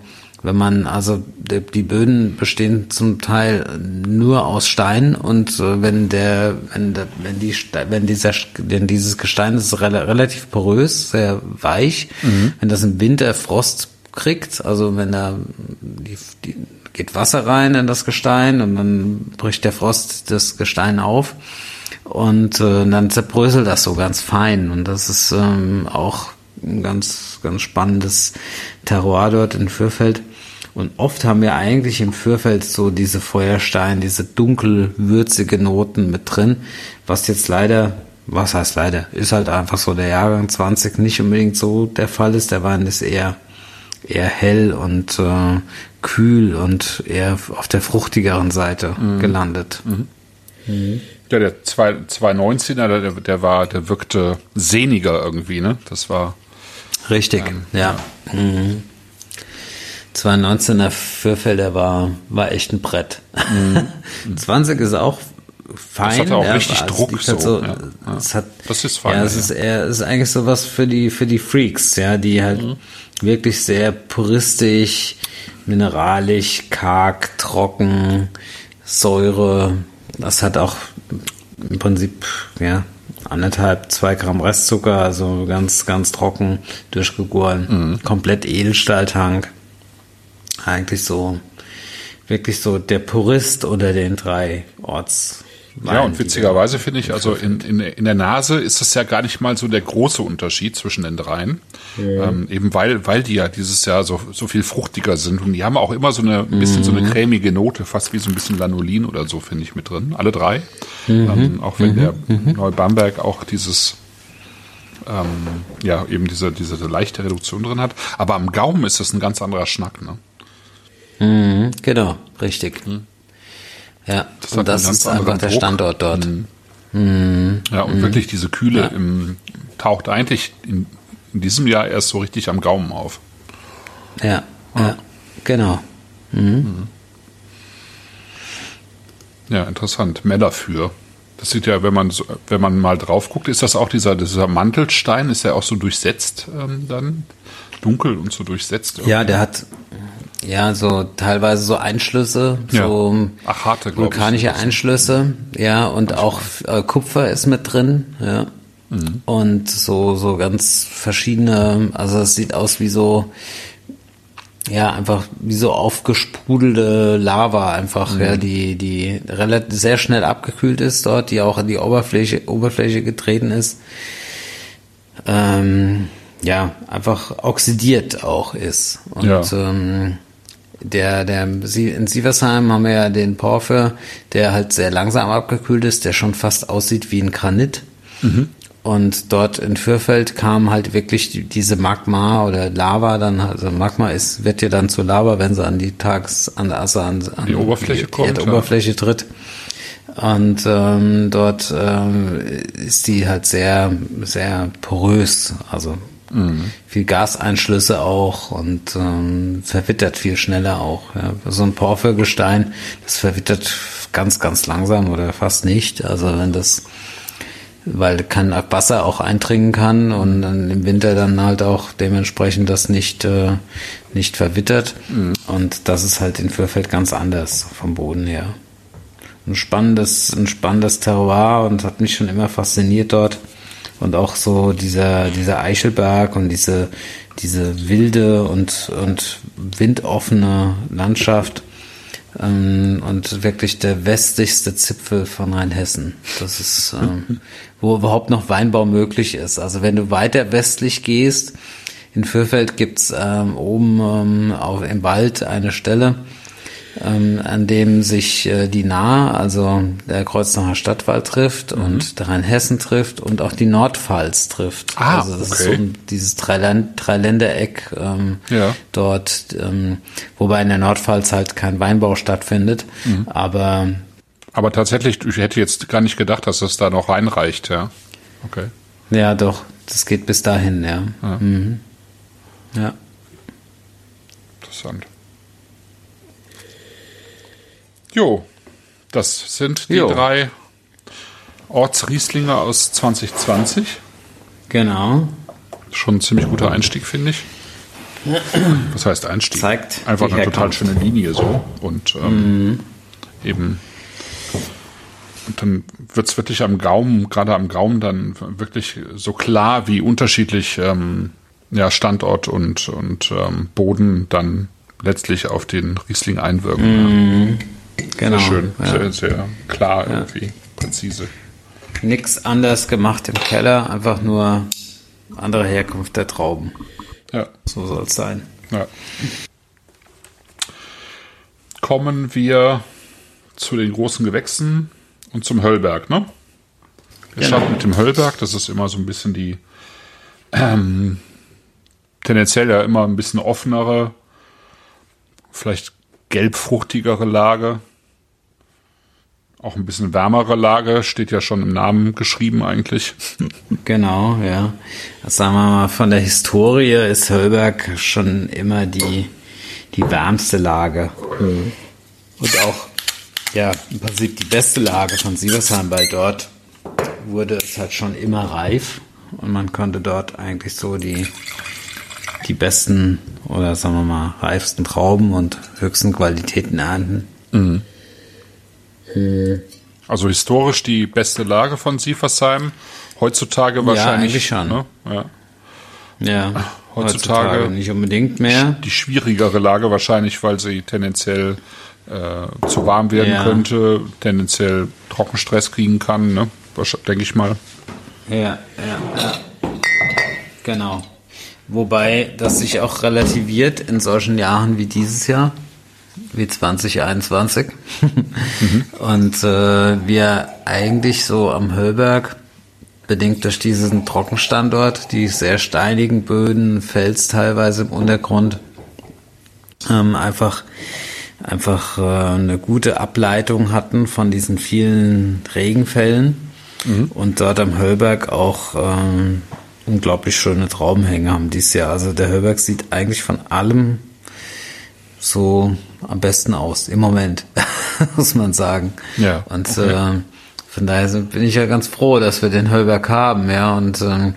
wenn man, also die Böden bestehen zum Teil nur aus Stein und äh, wenn der, wenn der, wenn die, wenn dieser, denn dieses Gestein ist relativ porös, sehr weich, mhm. wenn das im Winter Frost kriegt, also wenn da die, die geht Wasser rein in das Gestein und dann bricht der Frost das Gestein auf und äh, dann zerbröselt das so ganz fein und das ist ähm, auch ein ganz ganz spannendes Terroir dort in Fürfeld. Und oft haben wir eigentlich im Fürfeld so diese Feuerstein, diese dunkel würzige Noten mit drin, was jetzt leider, was heißt leider, ist halt einfach so der Jahrgang 20 nicht unbedingt so der Fall ist. Der Wein ist eher eher hell und äh, kühl und eher auf der fruchtigeren Seite mhm. gelandet. Mhm. Mhm. Ja, der 219er, der, der war, der wirkte sehniger irgendwie, ne? Das war richtig, ähm, ja. ja. Mhm. 2019er Fürfelder war, war echt ein Brett. Mhm. 20 ist auch fein. Das hat auch ja, richtig Druck. Halt so, so ja, Es hat, das ist fein. Ja, es ist eher, es ist eigentlich sowas für die, für die Freaks, ja, die halt mhm. wirklich sehr puristisch, mineralisch, karg, trocken, Säure. Das hat auch im Prinzip, ja, anderthalb, zwei Gramm Restzucker, also ganz, ganz trocken durchgegoren. Mhm. Komplett Edelstahltank eigentlich so, wirklich so der Purist unter den drei Orts. Ja, und witzigerweise finde ich, also in, in, in der Nase ist das ja gar nicht mal so der große Unterschied zwischen den dreien. Ja. Ähm, eben weil, weil die ja dieses Jahr so, so viel fruchtiger sind. Und die haben auch immer so eine, ein bisschen mhm. so eine mhm. cremige Note, fast wie so ein bisschen Lanolin oder so, finde ich mit drin. Alle drei. Mhm. Ähm, auch wenn mhm. der mhm. Neue Bamberg auch dieses, ähm, ja, eben diese, diese leichte Reduktion drin hat. Aber am Gaumen ist das ein ganz anderer Schnack, ne? Mhm, genau, richtig. Mhm. Ja, das und das ist einfach der Druck. Standort dort. Mhm. Mhm. Ja, und wirklich diese Kühle ja. im, taucht eigentlich in, in, diesem Jahr erst so richtig am Gaumen auf. Ja, ja, ja genau. Mhm. Ja, interessant. Mehr dafür. Das sieht ja, wenn man so, wenn man mal drauf guckt, ist das auch dieser, dieser Mantelstein, ist ja auch so durchsetzt ähm, dann? Dunkel und so durchsetzt. Ja, der hat ja so teilweise so Einschlüsse, Ja. so Ach, harte, ich, vulkanische das. Einschlüsse, ja, und auch äh, Kupfer ist mit drin, ja. Mhm. Und so, so ganz verschiedene, also es sieht aus wie so, ja, einfach wie so aufgesprudelte Lava einfach, Mhm. ja, die, die relativ sehr schnell abgekühlt ist dort, die auch in die Oberfläche, Oberfläche getreten ist. Ähm, ja, einfach oxidiert auch ist. Und Ja. ähm, der, der, in Sieversheim haben wir ja den Porphyr, der halt sehr langsam abgekühlt ist, der schon fast aussieht wie ein Granit. Und dort in Fürfeld kam halt wirklich die, diese Magma oder Lava dann, also Magma ist, wird ja dann zu Lava, wenn sie an die Tags, an, also an, an Die Oberfläche kommt, Die Erdoberfläche tritt. Und ähm, dort ähm, ist die halt sehr, sehr porös, also viel Gaseinschlüsse auch und ähm, verwittert viel schneller auch. Ja. So ein Porphyrgestein, das verwittert ganz, ganz langsam oder fast nicht. Also wenn das, weil kein Wasser auch eindringen kann und dann im Winter dann halt auch dementsprechend das nicht, äh, nicht verwittert. Und das ist halt in Fürfeld ganz anders vom Boden her ein spannendes, ein spannendes Terroir und hat mich schon immer fasziniert dort. Und auch so dieser, dieser Eichelberg und diese, diese wilde und, und windoffene Landschaft. Ähm, und wirklich der westlichste Zipfel von Rheinhessen. Das ist, ähm, wo überhaupt noch Weinbau möglich ist. Also wenn du weiter westlich gehst, in Fürfeld gibt's ähm, oben ähm, auf, im Wald eine Stelle, ähm, an dem sich äh, die Nahe, also der Kreuznacher Stadtwald trifft und der Rheinhessen trifft und auch die Nordpfalz trifft. Ah, also das ist so okay. ein, dieses Dreiland, Dreiländereck ähm, Ja. dort, ähm, wobei in der Nordpfalz halt kein Weinbau stattfindet, aber Aber tatsächlich, ich hätte jetzt gar nicht gedacht, dass das da noch reinreicht, ja. Okay. ja doch, das geht bis dahin, ja. Ja. Mhm. Ja. Interessant. Jo, das sind die Jo. drei Ortsrieslinge aus 2020. Genau. Schon ein ziemlich guter Einstieg, finde ich. Was heißt Einstieg? Zeigt Einfach eine total. Mhm. schöne Linie so. Und ähm, eben. Und dann wird's wirklich am Gaumen, gerade am Gaumen, dann wirklich so klar, wie unterschiedlich ähm, ja, Standort und, und ähm, Boden dann letztlich auf den Riesling einwirken. Genau. Sehr schön, Ja. sehr, sehr klar irgendwie, präzise. Nix anders gemacht im Keller, einfach nur andere Herkunft der Trauben. Ja. So soll es sein. Ja. Kommen wir zu den großen Gewächsen und zum Höllberg, ne? Wir Genau. starten mit dem Höllberg, das ist immer so ein bisschen die ähm, tendenziell ja immer ein bisschen offenere, vielleicht gelbfruchtigere Lage. Auch ein bisschen wärmere Lage, steht ja schon im Namen geschrieben eigentlich. Genau, ja. Also sagen wir mal, von der Historie ist Höllberg schon immer die, die wärmste Lage. Und auch, ja, im Prinzip die beste Lage von Sieversheim, weil dort wurde es halt schon immer reif und man konnte dort eigentlich so die, die besten oder sagen wir mal reifsten Trauben und höchsten Qualitäten ernten. Also historisch die beste Lage von Sieversheim. Heutzutage wahrscheinlich. eigentlich schon. Ne? Ja. Ja, Heutzutage- nicht unbedingt mehr. Die schwierigere Lage wahrscheinlich, weil sie tendenziell äh, zu warm werden Ja. könnte, tendenziell Trockenstress kriegen kann, ne? denke ich mal. Ja, ja, ja. Genau. Wobei das sich auch relativiert in solchen Jahren wie dieses Jahr, wie 2021. Und äh, wir eigentlich so am Höllberg, bedingt durch diesen Trockenstandort, die sehr steinigen Böden, Fels teilweise im Untergrund, ähm, einfach einfach äh, eine gute Ableitung hatten von diesen vielen Regenfällen. Und dort am Höllberg auch ähm, unglaublich schöne Traubenhänge haben dieses Jahr. Also der Höllberg sieht eigentlich von allem so am besten aus im Moment, muss man sagen. Ja, Und okay. äh, von daher bin ich ja ganz froh, dass wir den Hölberg haben, ja, und ähm,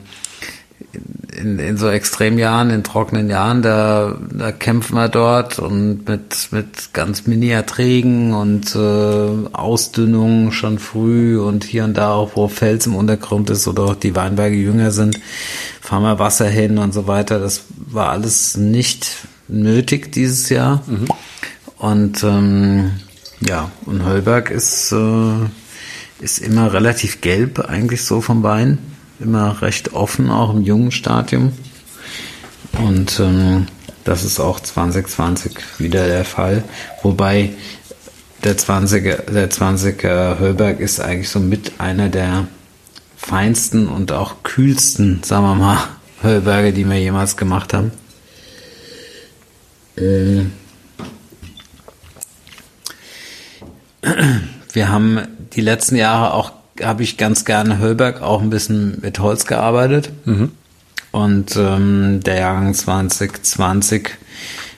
in, in so Extremjahren, in trockenen Jahren, da, da kämpfen wir dort und mit, mit ganz Mini-Erträgen und äh, Ausdünnungen schon früh und hier und da auch, wo Fels im Untergrund ist oder auch die Weinberge jünger sind, fahren wir Wasser hin und so weiter. Das war alles nicht nötig dieses Jahr. Mhm. Und ähm, ja, und Hölberg ist, äh, ist immer relativ gelb eigentlich so vom Wein immer recht offen, auch im jungen Stadium. Und ähm, das ist auch 2020 wieder der Fall. Wobei der 20er, der 20er Höllberg ist eigentlich so mit einer der feinsten und auch kühlsten, sagen wir mal, Höllberge, die wir jemals gemacht haben. Ähm, wir haben die letzten Jahre auch habe ich ganz gerne Höllberg auch ein bisschen mit Holz gearbeitet. Mhm. Und ähm, der Jahrgang 2020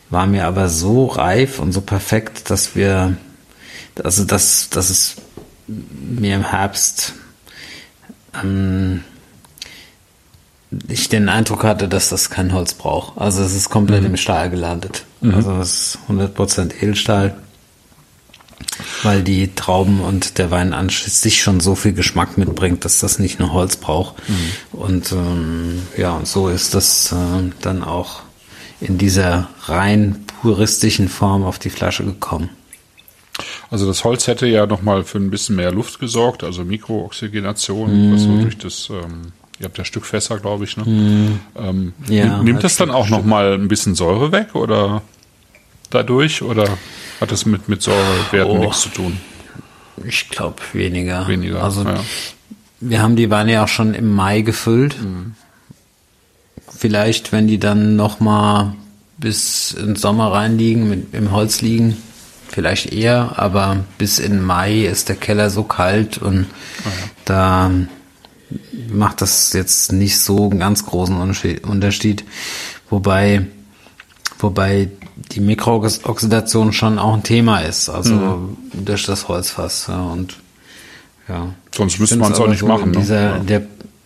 war mir aber so reif und so perfekt, dass wir, also dass, dass es mir im Herbst ähm, ich den Eindruck hatte, dass das kein Holz braucht. Also es ist komplett mhm. im Stahl gelandet. Mhm. Also es ist 100% Edelstahl weil die Trauben und der Wein an sich schon so viel Geschmack mitbringt, dass das nicht nur Holz braucht. Mhm. Und ähm, ja, und so ist das äh, dann auch in dieser rein puristischen Form auf die Flasche gekommen. Also das Holz hätte ja noch mal für ein bisschen mehr Luft gesorgt, also Mikrooxygenation, mhm. was so durch das ähm, Ihr habt ja Stückfässer, glaube ich. Ne? Mm. Ähm, ja, nimmt das dann auch noch mal ein bisschen Säure weg oder dadurch oder? Hat das mit, mit Säurewerten oh, nichts zu tun? Ich glaube weniger. Weniger. Also ja. wir haben die Weine ja auch schon im Mai gefüllt. Mhm. Vielleicht, wenn die dann noch mal bis ins Sommer reinliegen, mit, im Holz liegen, vielleicht eher, aber bis in Mai ist der Keller so kalt und ah, ja. da macht das jetzt nicht so einen ganz großen Unterschied. Wobei, wobei die Mikrooxidation schon auch ein Thema ist, also mhm. durch das Holzfass. Ja, und ja. Sonst müsste man es auch nicht so machen. In ne? dieser, ja. der,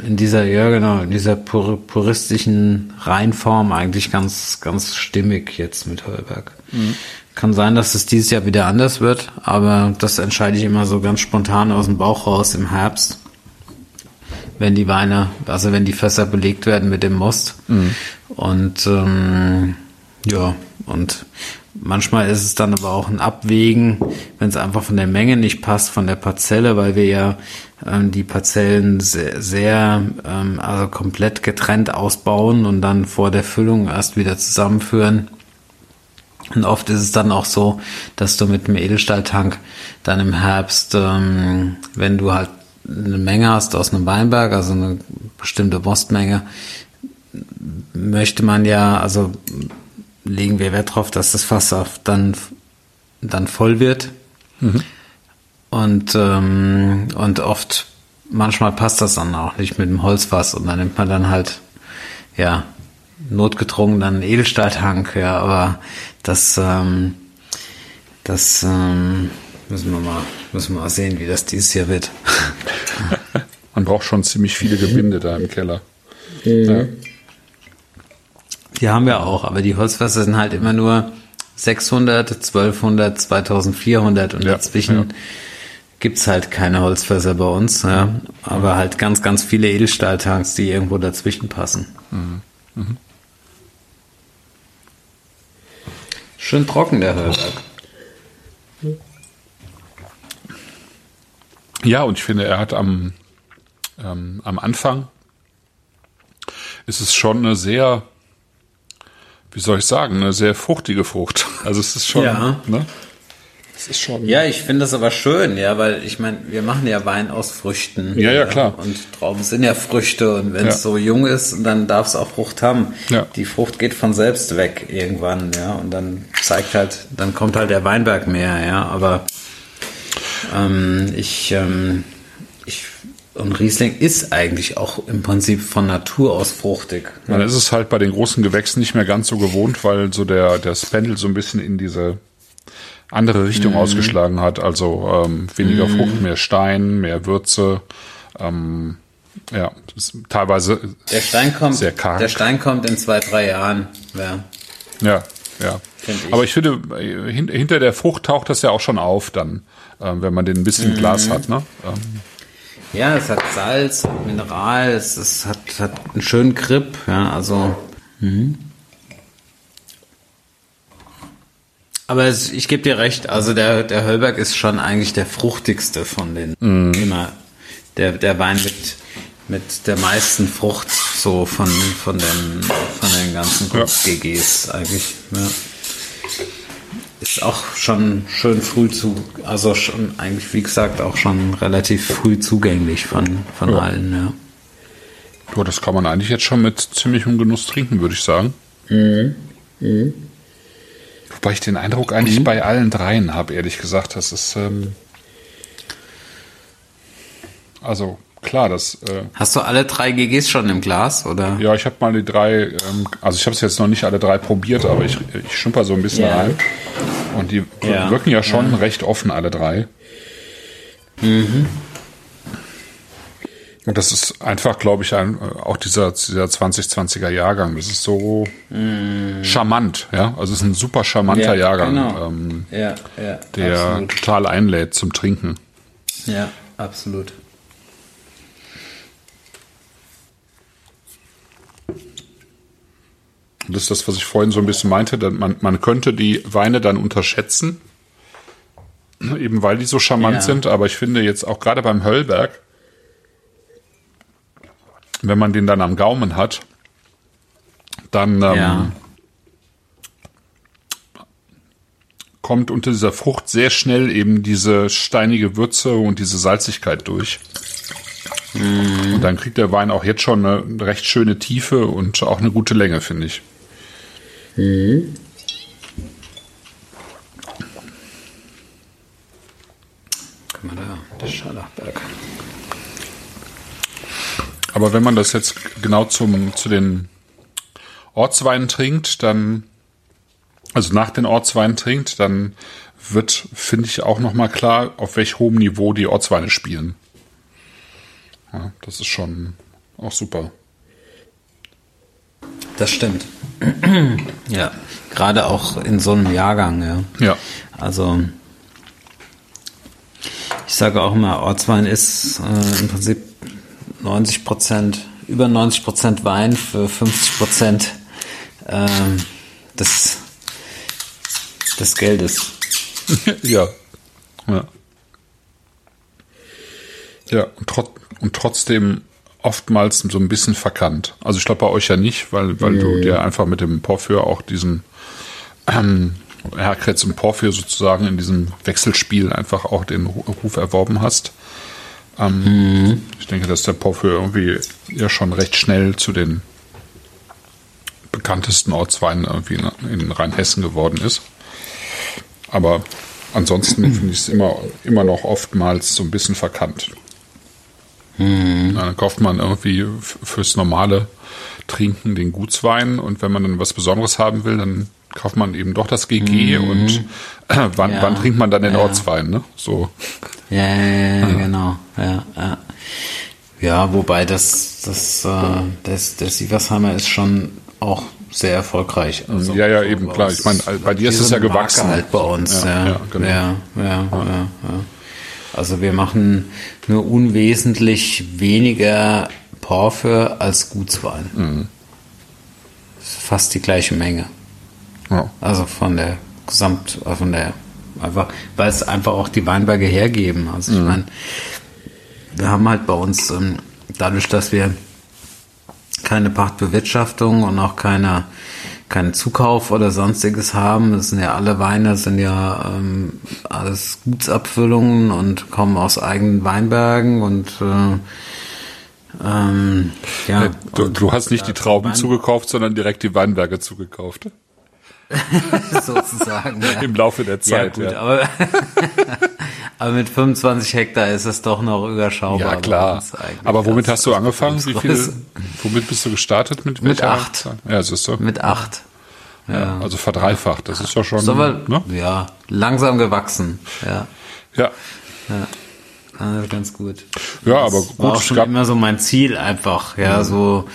in dieser, ja genau, in dieser pur puristischen Reinform eigentlich ganz, ganz stimmig jetzt mit Heuberg. Mhm. Kann sein, dass es dieses Jahr wieder anders wird, aber das entscheide ich immer so ganz spontan aus dem Bauch raus im Herbst. Wenn die Weine, also wenn die Fässer belegt werden mit dem Most. Mhm. Und ähm, ja, und manchmal ist es dann aber auch ein Abwägen, wenn es einfach von der Menge nicht passt, von der Parzelle, weil wir ja ähm, die Parzellen sehr, sehr ähm, also komplett getrennt ausbauen und dann vor der Füllung erst wieder zusammenführen. Und oft ist es dann auch so, dass du mit dem Edelstahltank dann im Herbst, ähm, wenn du halt eine Menge hast aus einem Weinberg, also eine bestimmte Mostmenge, möchte man ja, also legen wir Wert darauf, dass das Fass auf dann, dann voll wird. Mhm. Und, ähm, und oft, manchmal passt das dann auch nicht mit dem Holzfass und dann nimmt man dann halt, ja, notgedrungen dann einen Edelstahltank, ja, aber das, ähm, das ähm, müssen wir mal, müssen wir mal sehen, wie das dieses Jahr wird. man braucht schon ziemlich viele Gebinde da im Keller. Mhm. Ja. Die haben wir auch, aber die Holzfässer sind halt immer nur 600, 1200, 2400 und ja, dazwischen ja. gibt's halt keine Holzfässer bei uns, ja, aber halt ganz, ganz viele Edelstahltanks, die irgendwo dazwischen passen. Mhm. Mhm. Schön trocken der Hörberg. Ja, und ich finde, er hat am, ähm, am Anfang ist es schon eine sehr wie soll ich sagen, eine sehr fruchtige Frucht. Also es ist schon, ja. ne? Es ist schon. Ja, ich finde das aber schön, ja, weil ich meine, wir machen ja Wein aus Früchten. Ja, ja, klar. Und Trauben sind ja Früchte und wenn es ja. so jung ist, dann darf es auch Frucht haben. Ja. Die Frucht geht von selbst weg irgendwann, ja, und dann zeigt halt, dann kommt halt der Weinberg mehr, ja, aber ähm, ich, ähm, ich und Riesling ist eigentlich auch im Prinzip von Natur aus fruchtig. Dann ist es halt bei den großen Gewächsen nicht mehr ganz so gewohnt, weil so der, der Spendel so ein bisschen in diese andere Richtung mhm. ausgeschlagen hat. Also ähm, weniger mhm. Frucht, mehr Stein, mehr Würze. Ähm, ja, teilweise der Stein kommt, sehr karg. Der Stein kommt in zwei, drei Jahren. Ja, ja. ja. Ich. Aber ich finde, hinter der Frucht taucht das ja auch schon auf dann, ähm, wenn man den ein bisschen mhm. Glas hat. Ne? Ähm. Ja, es hat Salz, hat Mineral, es, es hat, hat einen schönen Grip. Ja, also. Mhm. Aber es, ich gebe dir recht, also der, der Höllberg ist schon eigentlich der fruchtigste von den mm. immer. Der, der Wein mit, mit der meisten Frucht so von, von, den, von den ganzen ja. GGs eigentlich. Ja. Ist auch schon schön früh zu, also schon eigentlich, wie gesagt, auch schon relativ früh zugänglich von, von ja. allen, ja. Ja, das kann man eigentlich jetzt schon mit ziemlichem Genuss trinken, würde ich sagen. Mhm. Mhm. Wobei ich den Eindruck eigentlich mhm. bei allen dreien habe, ehrlich gesagt. Das ist. Ähm, also klar, das. Äh, Hast du alle drei GGs schon im Glas, oder? Ja, ich habe mal die drei, ähm, also ich habe es jetzt noch nicht alle drei probiert, aber ich, ich schumper so ein bisschen yeah. rein. Und die ja. wirken ja schon ja. recht offen, alle drei. Mhm. Und das ist einfach, glaube ich, ein, auch dieser, dieser 2020er Jahrgang. Das ist so mm. charmant, ja. Also es ist ein super charmanter ja, Jahrgang, genau. ähm, ja, ja, der absolut. total einlädt zum Trinken. Ja, absolut. Das ist das, was ich vorhin so ein bisschen meinte. Man, man könnte die Weine dann unterschätzen, eben weil die so charmant sind. Aber ich finde jetzt auch gerade beim Höllberg, wenn man den dann am Gaumen hat, dann ähm, ja. kommt unter dieser Frucht sehr schnell eben diese steinige Würze und diese Salzigkeit durch. Mm. Und dann kriegt der Wein auch jetzt schon eine recht schöne Tiefe und auch eine gute Länge, finde ich. Guck mal da, der Scharlachberg. Aber wenn man das jetzt genau zum, zu den Ortsweinen trinkt, dann, also nach den Ortsweinen trinkt, dann wird, finde ich, auch nochmal klar, auf welch hohem Niveau die Ortsweine spielen. Ja, das ist schon auch super. Das stimmt. Ja, gerade auch in so einem Jahrgang, ja. Ja. Also, ich sage auch immer, Ortswein ist äh, im Prinzip 90 Prozent, über 90 Prozent Wein für 50 Prozent ähm, des, des Geldes. ja. Ja. Ja, und, trot und trotzdem oftmals so ein bisschen verkannt. Also ich glaube bei euch ja nicht, weil, weil nee. du dir einfach mit dem Porphyr auch diesen ähm, Herkretz und Porphyr sozusagen in diesem Wechselspiel einfach auch den Ruf erworben hast. Ähm, mhm. Ich denke, dass der Porphyr irgendwie ja schon recht schnell zu den bekanntesten Ortsweinen irgendwie in Rheinhessen geworden ist. Aber ansonsten finde ich es immer, immer noch oftmals so ein bisschen verkannt. Mhm. Dann kauft man irgendwie fürs normale Trinken den Gutswein und wenn man dann was Besonderes haben will, dann kauft man eben doch das GG mhm. und äh, wann, ja. wann trinkt man dann den ja. Ortswein, ne? So. Ja, ja, ja, genau. Ja, ja. ja, wobei das, das, äh, das, der Sieversheimer ist schon auch sehr erfolgreich. Also ja, ja, eben klar. Ich meine, bei dir ist es ja gewachsen. halt bei uns. Ja, ja, genau. ja, ja, ja, ja. Also wir machen nur unwesentlich weniger Porphyr als Gutswein. Mhm. Fast die gleiche Menge. Ja. Also von der Gesamt, äh, von der, einfach, weil es einfach auch die Weinberge hergeben. Also ich mhm. meine, wir haben halt bei uns, ähm, dadurch, dass wir keine Pachtbewirtschaftung und auch keine, keinen Zukauf oder sonstiges haben. Das sind ja alle Weine, sind ja ähm, alles Gutsabfüllungen und kommen aus eigenen Weinbergen und äh, ähm, ja. Du, du hast nicht die Trauben Wein zugekauft, sondern direkt die Weinberge zugekauft. sozusagen. Ja. Im Laufe der Zeit. Ja, gut, ja. Aber, aber mit 25 Hektar ist es doch noch überschaubar. Ja, klar. Aber womit hast du angefangen? Wie viel, womit bist du gestartet? Mit, mit acht. Ja, siehst du. Mit acht. ja. Also verdreifacht. Das ist ja schon. Ist aber, ne? Ja, langsam gewachsen. Ja. Ja. ja. Also ganz gut. Ja, aber gut. War auch schon immer so mein Ziel einfach, ja, so,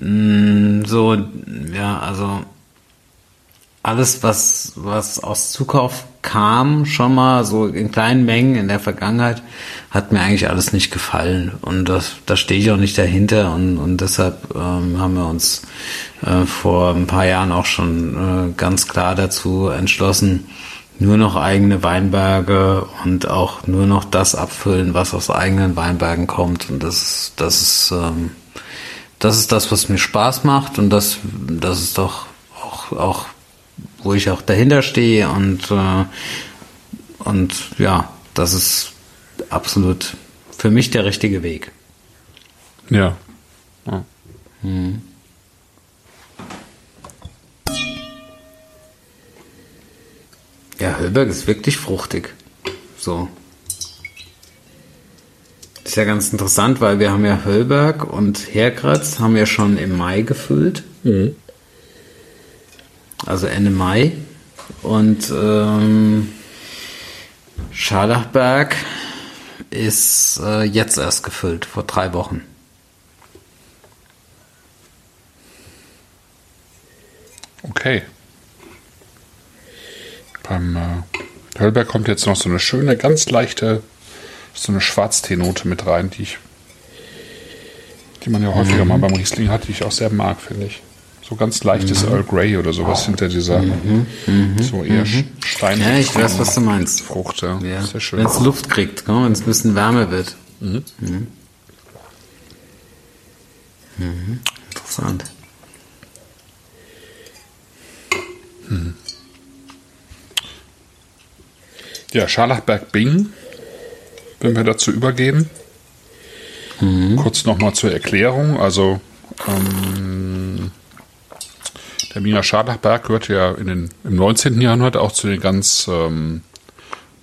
mh, so, ja, also alles, was, was aus Zukauf kam, schon mal so in kleinen Mengen in der Vergangenheit, hat mir eigentlich alles nicht gefallen. Und das, da stehe ich auch nicht dahinter. Und, und deshalb ähm, haben wir uns äh, vor ein paar Jahren auch schon äh, ganz klar dazu entschlossen, nur noch eigene Weinberge und auch nur noch das abfüllen, was aus eigenen Weinbergen kommt. Und das, das ist, ähm, das ist das, was mir Spaß macht und das, das ist doch auch, auch wo ich auch dahinter stehe und, äh, und ja, das ist absolut für mich der richtige Weg. Ja. ja. Hm. Ja, Höllberg ist wirklich fruchtig. So. ist ja ganz interessant, weil wir haben ja Höllberg und Herkratz haben wir schon im Mai gefüllt. Mhm. Also Ende Mai. Und ähm, Scharlachberg ist äh, jetzt erst gefüllt, vor drei Wochen. Okay. Beim äh, Höllberg kommt jetzt noch so eine schöne, ganz leichte, so eine Schwarzteenote mit rein, die ich, die man ja häufiger mhm. mal beim Riesling hat, die ich auch sehr mag, finde ich. So ganz leichtes mhm. Earl Grey oder sowas hinter dieser, mhm. mhm. so eher mhm. Stein. Ja, ich weiß, was du meinst. Frucht, ja. ja. Sehr schön. Wenn es Luft kriegt, wenn es ein bisschen wärmer wird. Mhm. Mhm. Interessant. Ja, Scharlachberg-Bing, wenn wir dazu übergehen. Mhm. Kurz nochmal zur Erklärung. Also, ähm, der Wiener Scharlachberg gehört ja in den, im 19. Jahrhundert auch zu den ganz ähm,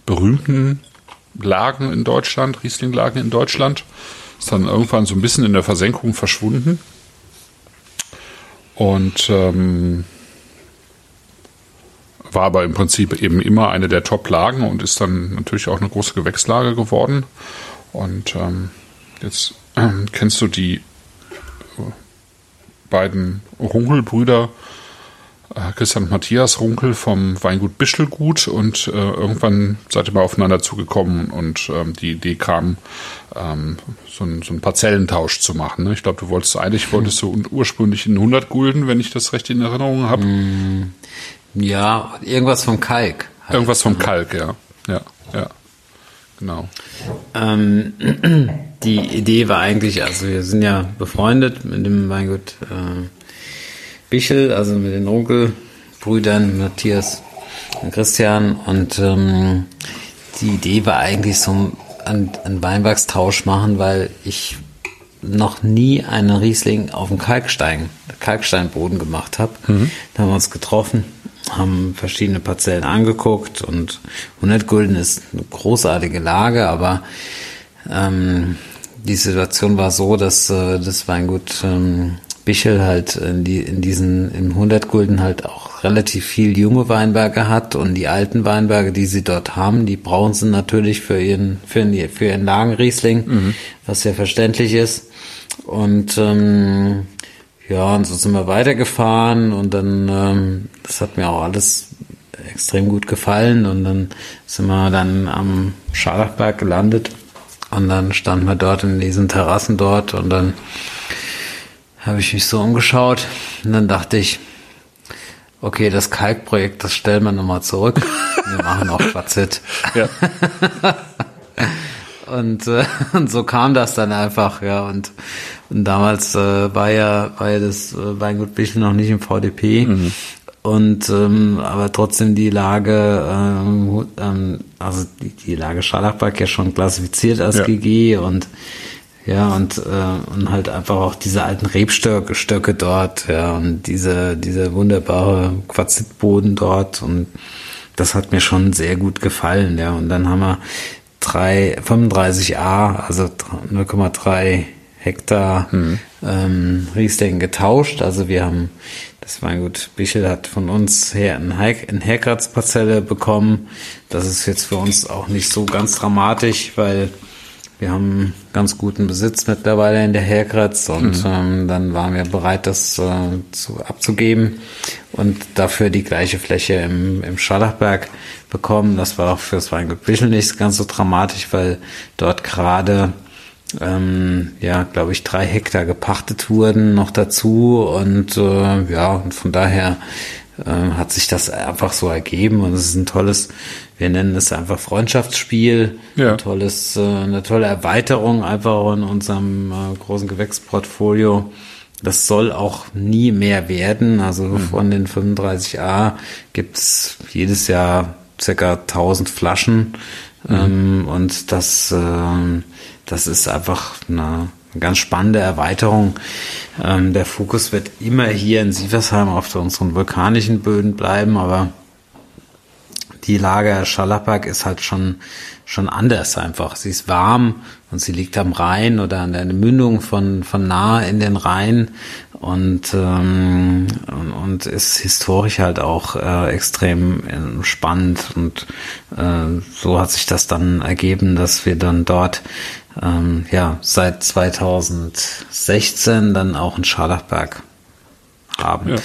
berühmten Lagen in Deutschland, Riesling-Lagen in Deutschland. Ist dann irgendwann so ein bisschen in der Versenkung verschwunden. Und ähm, war aber im Prinzip eben immer eine der Top-Lagen und ist dann natürlich auch eine große Gewächslage geworden. Und ähm, jetzt äh, kennst du die äh, beiden Runkelbrüder, äh, Christian und Matthias Runkel vom Weingut Bischelgut und äh, irgendwann seid ihr mal aufeinander zugekommen und ähm, die Idee kam, ähm, so, ein, so einen Parzellentausch zu machen. Ne? Ich glaube, du wolltest eigentlich, wolltest du ursprünglich in 100 Gulden, wenn ich das recht in Erinnerung habe. Mm, ja, irgendwas vom Kalk. Halt. Irgendwas vom Kalk, ja. Ja, ja. Genau. Ähm, die Idee war eigentlich, also wir sind ja befreundet mit dem Weingut äh, Bichel, also mit den Onkelbrüdern Matthias und Christian. Und ähm, die Idee war eigentlich so ein, ein Weinbergstausch machen, weil ich noch nie einen Riesling auf dem Kalkstein, Kalksteinboden gemacht habe. Mhm. Da haben wir uns getroffen haben verschiedene Parzellen angeguckt und 100 Gulden ist eine großartige Lage, aber ähm, die Situation war so, dass äh, das Weingut ähm, Bichel halt in, die, in diesen in 100 Gulden halt auch relativ viel junge Weinberge hat und die alten Weinberge, die sie dort haben, die brauchen sie natürlich für ihren für, ihren, für ihren Lagenriesling, mhm. was ja verständlich ist. Und ähm, ja, und so sind wir weitergefahren und dann, ähm, das hat mir auch alles extrem gut gefallen und dann sind wir dann am Scharlachberg gelandet und dann standen wir dort in diesen Terrassen dort und dann habe ich mich so umgeschaut und dann dachte ich, okay, das Kalkprojekt, das stellen wir nochmal zurück. Wir machen auch Quarzett. Ja. und, äh, und so kam das dann einfach, ja. Und und damals äh, war ja war ja das äh, Weingut Bichel noch nicht im VDP. Mhm. Und ähm, aber trotzdem die Lage, ähm, ähm, also die, die Lage Scharlachberg ja schon klassifiziert als ja. GG und ja, und, äh, und halt einfach auch diese alten Rebstöcke Stöcke dort, ja, und diese, diese wunderbare Quarzitboden dort und das hat mir schon sehr gut gefallen, ja. Und dann haben wir drei, 35a, also 0,3 Hektar mhm. ähm, Riesling getauscht. Also wir haben, das Weingut Bichel hat von uns her eine Herkratzparzelle bekommen. Das ist jetzt für uns auch nicht so ganz dramatisch, weil wir haben ganz guten Besitz mittlerweile in der Herkratz und mhm. ähm, dann waren wir bereit, das äh, zu, abzugeben und dafür die gleiche Fläche im, im Schallachberg bekommen. Das war auch für das Weingut Bichel nicht ganz so dramatisch, weil dort gerade ähm, ja, glaube ich, drei Hektar gepachtet wurden noch dazu und äh, ja, und von daher äh, hat sich das einfach so ergeben und es ist ein tolles wir nennen es einfach Freundschaftsspiel, ja. ein tolles, äh, eine tolle Erweiterung einfach in unserem äh, großen Gewächsportfolio. Das soll auch nie mehr werden. Also mhm. von den 35a gibt's jedes Jahr circa 1000 Flaschen. Mhm. Ähm, und das, äh, das ist einfach eine, ganz spannende Erweiterung. Ähm, der Fokus wird immer hier in Sieversheim auf unseren vulkanischen Böden bleiben, aber die Lage Schalappak ist halt schon, schon anders einfach. Sie ist warm und sie liegt am Rhein oder an der Mündung von, von nahe in den Rhein und, ähm, und, und ist historisch halt auch äh, extrem äh, spannend und äh, so hat sich das dann ergeben, dass wir dann dort ähm, ja seit 2016 dann auch in Scharlachberg haben. Ja, ja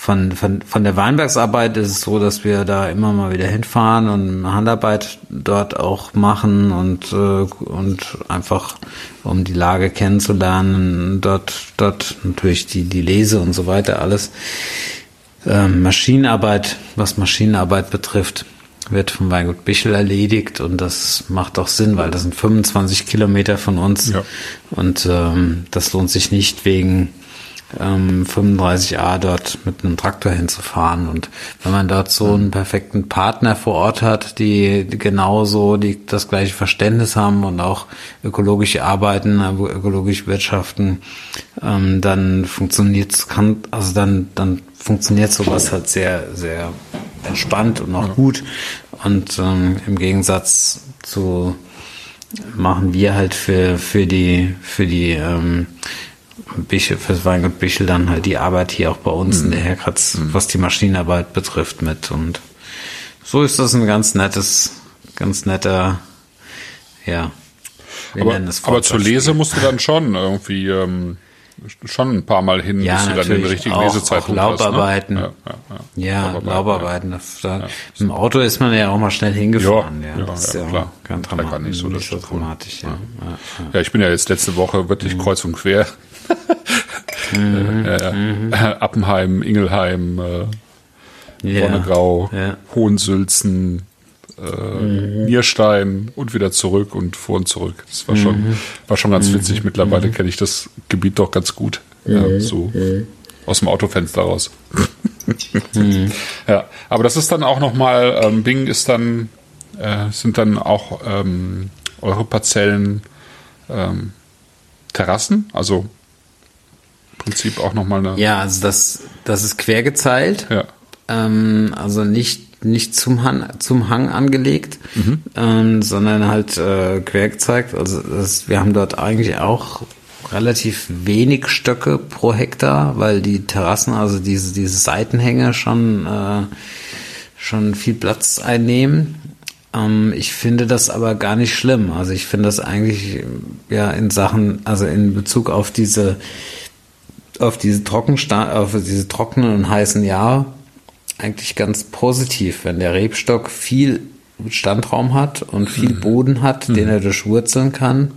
von, von, von der Weinbergsarbeit ist es so, dass wir da immer mal wieder hinfahren und Handarbeit dort auch machen und, äh, und einfach um die Lage kennenzulernen, dort, dort natürlich die, die Lese und so weiter, alles. Ähm, Maschinenarbeit, was Maschinenarbeit betrifft, wird vom Weingut Bichel erledigt und das macht auch Sinn, weil das sind 25 Kilometer von uns ja. und ähm, das lohnt sich nicht wegen ähm, 35a dort mit einem Traktor hinzufahren. Und wenn man dort so einen perfekten Partner vor Ort hat, die, genauso die, das gleiche Verständnis haben und auch ökologisch arbeiten, ökologisch wirtschaften, ähm, dann funktioniert kann, also dann, dann funktioniert sowas halt sehr, sehr entspannt und auch gut. Und ähm, im Gegensatz zu machen wir halt für, für die, für die ähm, Bichel, fürs Weingut Bichel dann halt die Arbeit hier auch bei uns mhm. in der Herkratz, mhm. was die Maschinenarbeit betrifft mit und so ist das ein ganz nettes, ganz netter, ja. aber, aber zur Lese musst du dann schon irgendwie ähm, schon ein paar Mal hin, ja, bis du dann den richtigen auch, Lesezeitpunkt auch Laubarbeiten. hast. Ne? Ja, ja, ja. ja Laubarbeiten. Da, Im Auto ist man ja auch mal schnell hingefahren. Ja, ja, das ja, ist ja Kein Drama nicht so, nicht so dramatisch. Ja. Ja. ich bin ja jetzt letzte Woche wirklich mhm. kreuz und quer. Mhm. äh, mhm. Appenheim, Ingelheim, äh, Wonnegau, Hohensülzen, äh, mhm. Nierstein und wieder zurück und vor und zurück. Das war schon, mhm. war schon ganz witzig. Mhm. Mittlerweile mhm. kenne ich das Gebiet doch ganz gut. Ja, so aus dem Autofenster raus. ja, aber das ist dann auch nochmal, ähm, Bing ist dann, äh, sind dann auch ähm, eure Parzellen ähm, Terrassen, also Prinzip auch nochmal eine. Ja, also das, das ist quergezeilt. Ja. Ähm, also nicht nicht zum Hang, zum Hang angelegt, mhm. ähm, sondern halt äh, quer gezeigt. Also das, wir haben dort eigentlich auch relativ wenig Stöcke pro Hektar, weil die Terrassen, also diese, diese Seitenhänge schon, äh, schon viel Platz einnehmen. Ähm, ich finde das aber gar nicht schlimm. Also ich finde das eigentlich ja in Sachen, also in Bezug auf diese auf diese Trockensta auf diese trockenen und heißen Jahre eigentlich ganz positiv, wenn der Rebstock viel Standraum hat und viel mhm. Boden hat, mhm. den er durchwurzeln kann.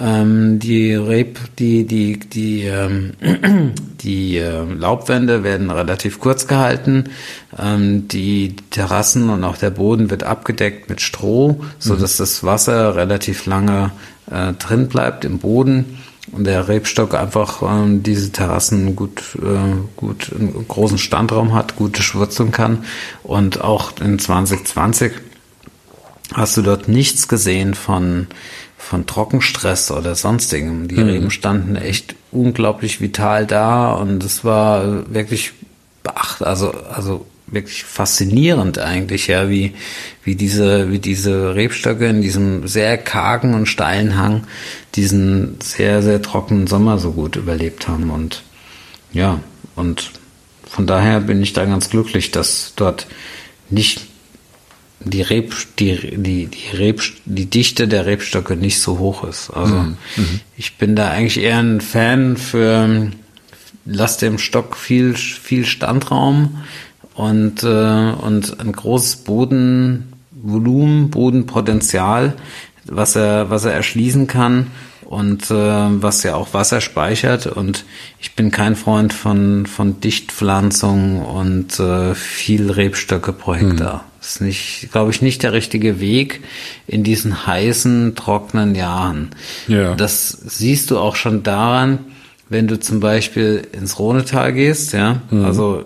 Ähm, die Reb, die, die, die, ähm, die äh, Laubwände werden relativ kurz gehalten. Ähm, die Terrassen und auch der Boden wird abgedeckt mit Stroh, so mhm. dass das Wasser relativ lange äh, drin bleibt im Boden der Rebstock einfach ähm, diese Terrassen gut, äh, gut einen großen Standraum hat, gute schwurzeln kann. Und auch in 2020 hast du dort nichts gesehen von, von Trockenstress oder sonstigem. Die mhm. Reben standen echt unglaublich vital da und es war wirklich beacht, also, also wirklich faszinierend eigentlich, ja, wie, wie diese, wie diese Rebstöcke in diesem sehr kargen und steilen Hang diesen sehr, sehr trockenen Sommer so gut überlebt haben und ja, und von daher bin ich da ganz glücklich, dass dort nicht die Reb, die, die, die Reb, die Dichte der Rebstöcke nicht so hoch ist. Also mhm. ich bin da eigentlich eher ein Fan für lass dem Stock viel, viel Standraum und, äh, und ein großes Bodenvolumen, Bodenpotenzial, was er, was er erschließen kann und äh, was ja auch Wasser speichert. Und ich bin kein Freund von, von Dichtpflanzung und äh, viel Rebstöcke pro Hektar. Hm. Das ist nicht, glaube ich, nicht der richtige Weg in diesen heißen, trockenen Jahren. Ja. Das siehst du auch schon daran, wenn du zum Beispiel ins Rhonetal gehst, ja, mhm. also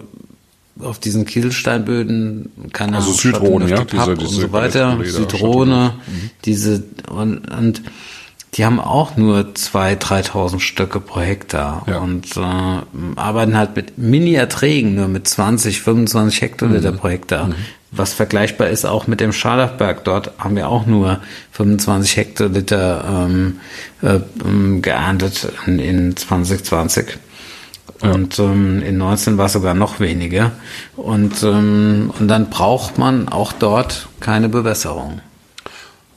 auf diesen Kieselsteinböden, keine also Südrhone, ja, diese, diese und so weiter, Südrhone, mhm. diese und, und die haben auch nur 2.000, 3.000 Stöcke pro Hektar ja. und äh, arbeiten halt mit Mini-Erträgen, nur mit 20, 25 Hektoliter mhm. pro Hektar. Mhm. Was vergleichbar ist auch mit dem Scharlachberg. Dort haben wir auch nur 25 Hektoliter ähm, äh, ähm, geerntet in, in 2020. Ja. Und ähm, in 19 war es sogar noch weniger. Und, ähm, und dann braucht man auch dort keine Bewässerung.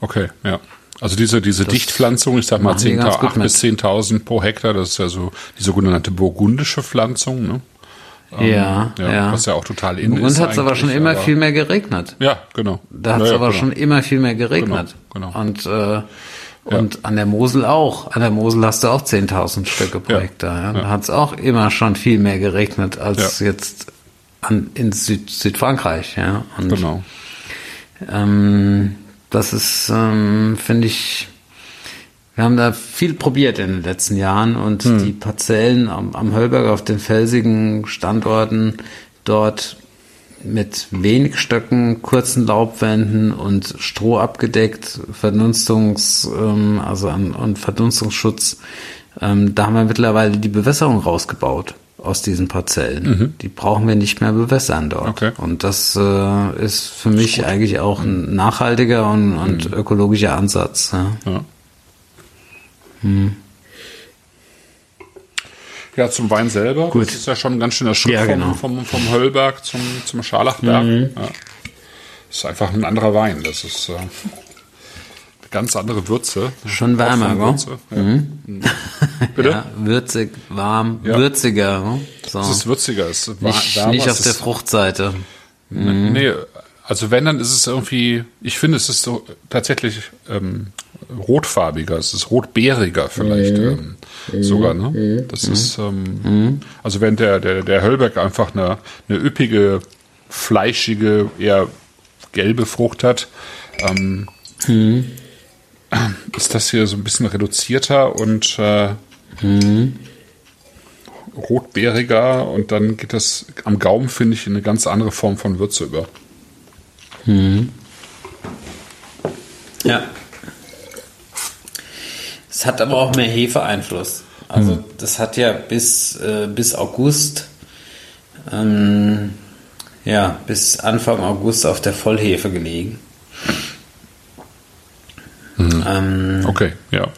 Okay, ja. Also diese, diese Dichtpflanzung, ich sag mal 10, 8 bis 10.000 pro Hektar, das ist ja so die sogenannte burgundische Pflanzung, ne? Ähm, ja, ja, ja, Was ja auch total in ist. Und hat es aber schon immer aber viel mehr geregnet. Ja, genau. Da hat es ja, aber genau. schon immer viel mehr geregnet. Genau, genau. Und, äh, und ja. an der Mosel auch. An der Mosel hast du auch 10.000 Stücke pro Hektar. Ja. Da hat es auch immer schon viel mehr geregnet als jetzt an, in Süd, Südfrankreich. Ja. Und, genau. Ähm, das ist, ähm, finde ich, wir haben da viel probiert in den letzten Jahren und hm. die Parzellen am, am Höllberg auf den felsigen Standorten dort mit wenig Stöcken, kurzen Laubwänden und Stroh abgedeckt, Verdunstungs, ähm, also an, und Verdunstungsschutz. Ähm, da haben wir mittlerweile die Bewässerung rausgebaut aus diesen Parzellen. Mhm. Die brauchen wir nicht mehr bewässern dort. Okay. Und das äh, ist für mich ist eigentlich auch ein nachhaltiger und, und mhm. ökologischer Ansatz. Ja. ja. Hm. Ja, zum Wein selber. Gut. Das ist ja schon ein ganz schöner Schritt ja, genau. vom, vom, vom Höllberg zum, zum Scharlachberg. Mhm. Ja. Ist einfach ein anderer Wein. Das ist äh, eine ganz andere Würze. Schon wärmer, gell? Ja. Mhm. mhm. Bitte? Ja, würzig, warm, würziger. So. Es ist würziger. Es ist nicht, wärmer, nicht auf der Fruchtseite. Mhm. Nee, also wenn, dann ist es irgendwie, ich finde, es ist so tatsächlich ähm, rotfarbiger, es ist rotbeeriger vielleicht mhm. ähm, sogar. Ne? Mhm. Das mhm. ist, ähm, mhm. also wenn der, der, der Höllberg einfach eine, eine üppige, fleischige, eher gelbe Frucht hat, ähm, mhm. ist das hier so ein bisschen reduzierter und äh, mhm. rotbeeriger und dann geht das am Gaumen, finde ich, in eine ganz andere Form von Würze über. Ja. Es hat aber auch mehr Hefeeinfluss. Also hm. das hat ja bis, äh, bis August, ähm, ja, bis Anfang August auf der Vollhefe gelegen. Mhm. Ähm, okay, ja.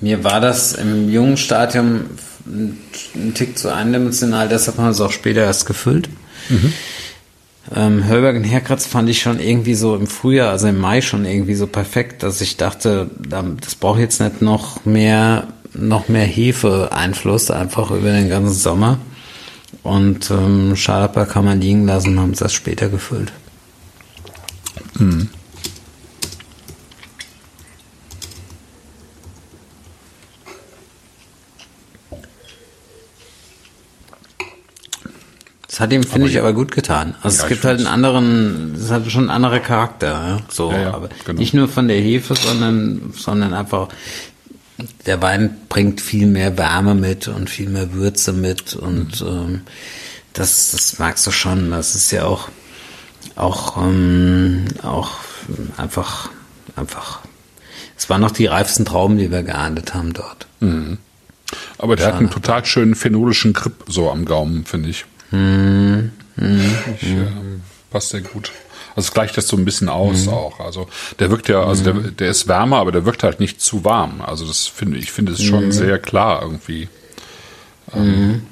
Mir war das im jungen Stadium ein Tick zu eindimensional, deshalb haben wir es auch später erst gefüllt. Mhm. Ähm, Hörberg und Herkratz fand ich schon irgendwie so im Frühjahr, also im Mai schon irgendwie so perfekt, dass ich dachte, das braucht jetzt nicht noch mehr, noch mehr Hefe-Einfluss einfach über den ganzen Sommer. Und ähm, Schalper kann man liegen lassen, haben es erst später gefüllt. Mhm. Das hat ihm, finde ich, ja. aber gut getan. Also ja, es gibt halt einen anderen, es hat schon einen anderen Charakter, ja? so, aber genau. nicht nur von der Hefe, sondern, sondern einfach, der Wein bringt viel mehr Wärme mit und viel mehr Würze mit und mhm. ähm, das, das magst du schon. Das ist ja auch, auch, ähm, auch einfach, einfach. Es waren noch die reifsten Trauben, die wir geerntet haben dort. Mhm. Aber der Schade. hat einen total schönen phenolischen Grip so am Gaumen, finde ich. Mhm. Mhm. Ich, ähm, passt sehr gut. Also es gleicht das so ein bisschen aus mhm. auch. Also der wirkt ja, also der, der ist wärmer, aber der wirkt halt nicht zu warm. Also das finde ich finde es schon mhm. sehr klar irgendwie. Mhm.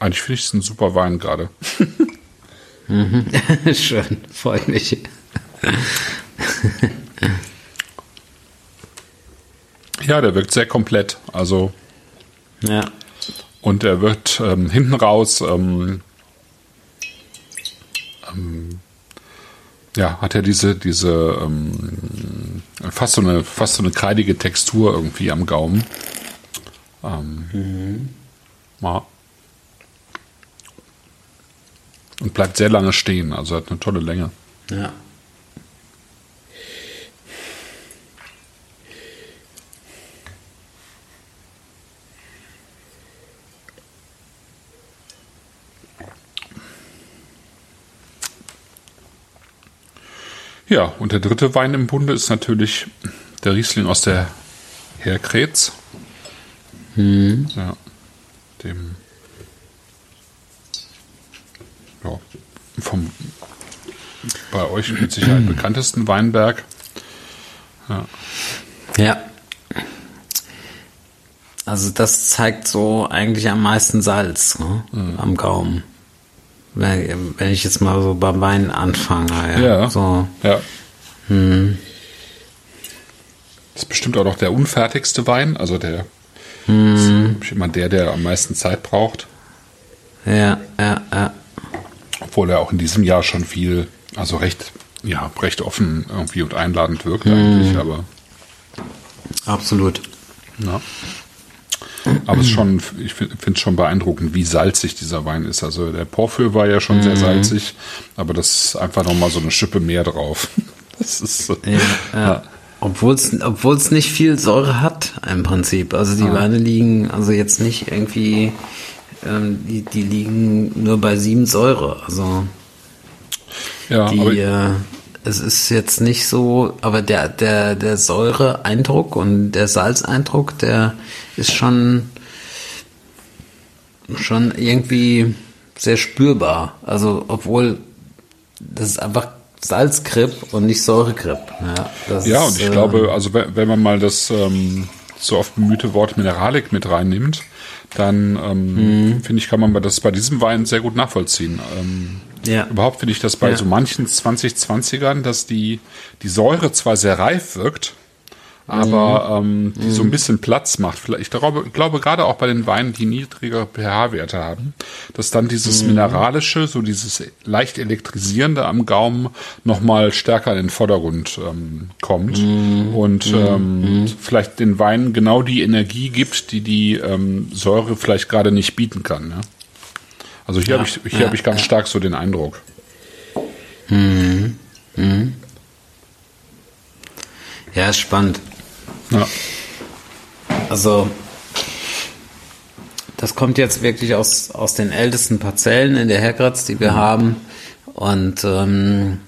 eigentlich finde ich es ein super Wein gerade. Mhm. Schön, freut mich. ja, der wirkt sehr komplett. Also ja. Und er wird ähm, hinten raus ähm, ähm, ja, hat er diese, diese ähm, fast so eine, fast so eine kreidige Textur irgendwie am Gaumen. Ähm, mhm. ja. Und bleibt sehr lange stehen, also hat eine tolle Länge. Ja. Ja, und der dritte Wein im Bunde ist natürlich der Riesling aus der Herkrets. Hm. Ja, dem ja, vom bei euch mit Sicherheit bekanntesten Weinberg. Ja. ja. Also das zeigt so eigentlich am meisten Salz ne? mhm. am Gaumen. Wenn, wenn ich jetzt mal so beim Wein anfange, ja. Ja. So. ja. Hm. Das ist bestimmt auch noch der unfertigste Wein, also der hm. ist immer der, der am meisten Zeit braucht. Ja, ja, ja. Obwohl er auch in diesem Jahr schon viel, also recht, ja, recht offen irgendwie und einladend wirkt hm. eigentlich, aber. Absolut. Ja. Aber es ist schon, ich finde es schon beeindruckend, wie salzig dieser Wein ist. Also der Porphyr war ja schon mhm. sehr salzig, aber das ist einfach nochmal so eine Schippe mehr drauf. Das ist so. Ja, ja. Obwohl es nicht viel Säure hat im Prinzip. Also die ah. Weine liegen also jetzt nicht irgendwie, ähm, die, die liegen nur bei sieben Säure. Also ja, die, äh, es ist jetzt nicht so, aber der, der, der Säureeindruck und der Salzeindruck, der ist schon, schon irgendwie sehr spürbar. Also, obwohl das ist einfach Salzgrip und nicht Säuregrip. Ja, ja und ich äh, glaube, also wenn man mal das ähm, so oft bemühte Wort Mineralik mit reinnimmt, dann ähm, mhm. finde ich, kann man das bei diesem Wein sehr gut nachvollziehen. Ähm, ja. Überhaupt finde ich das bei ja. so manchen 2020ern, dass die, die Säure zwar sehr reif wirkt, aber mhm. ähm, die mhm. so ein mhm. bisschen Platz macht. Ich glaube, glaube gerade auch bei den Weinen, die niedrigere pH-Werte haben, dass dann dieses mhm. mineralische, so dieses leicht elektrisierende am Gaumen nochmal stärker in den Vordergrund ähm, kommt mhm. und mhm. ähm, vielleicht den Weinen genau die Energie gibt, die die ähm, Säure vielleicht gerade nicht bieten kann. Ja? Also hier ja, habe ich, hier ja, hab ich ganz ja. stark so den Eindruck. Mhm. Mhm. Ja, ist spannend. Ja. Also, das kommt jetzt wirklich aus, aus den ältesten Parzellen in der Herkratz, die wir mhm. haben. Und, ähm,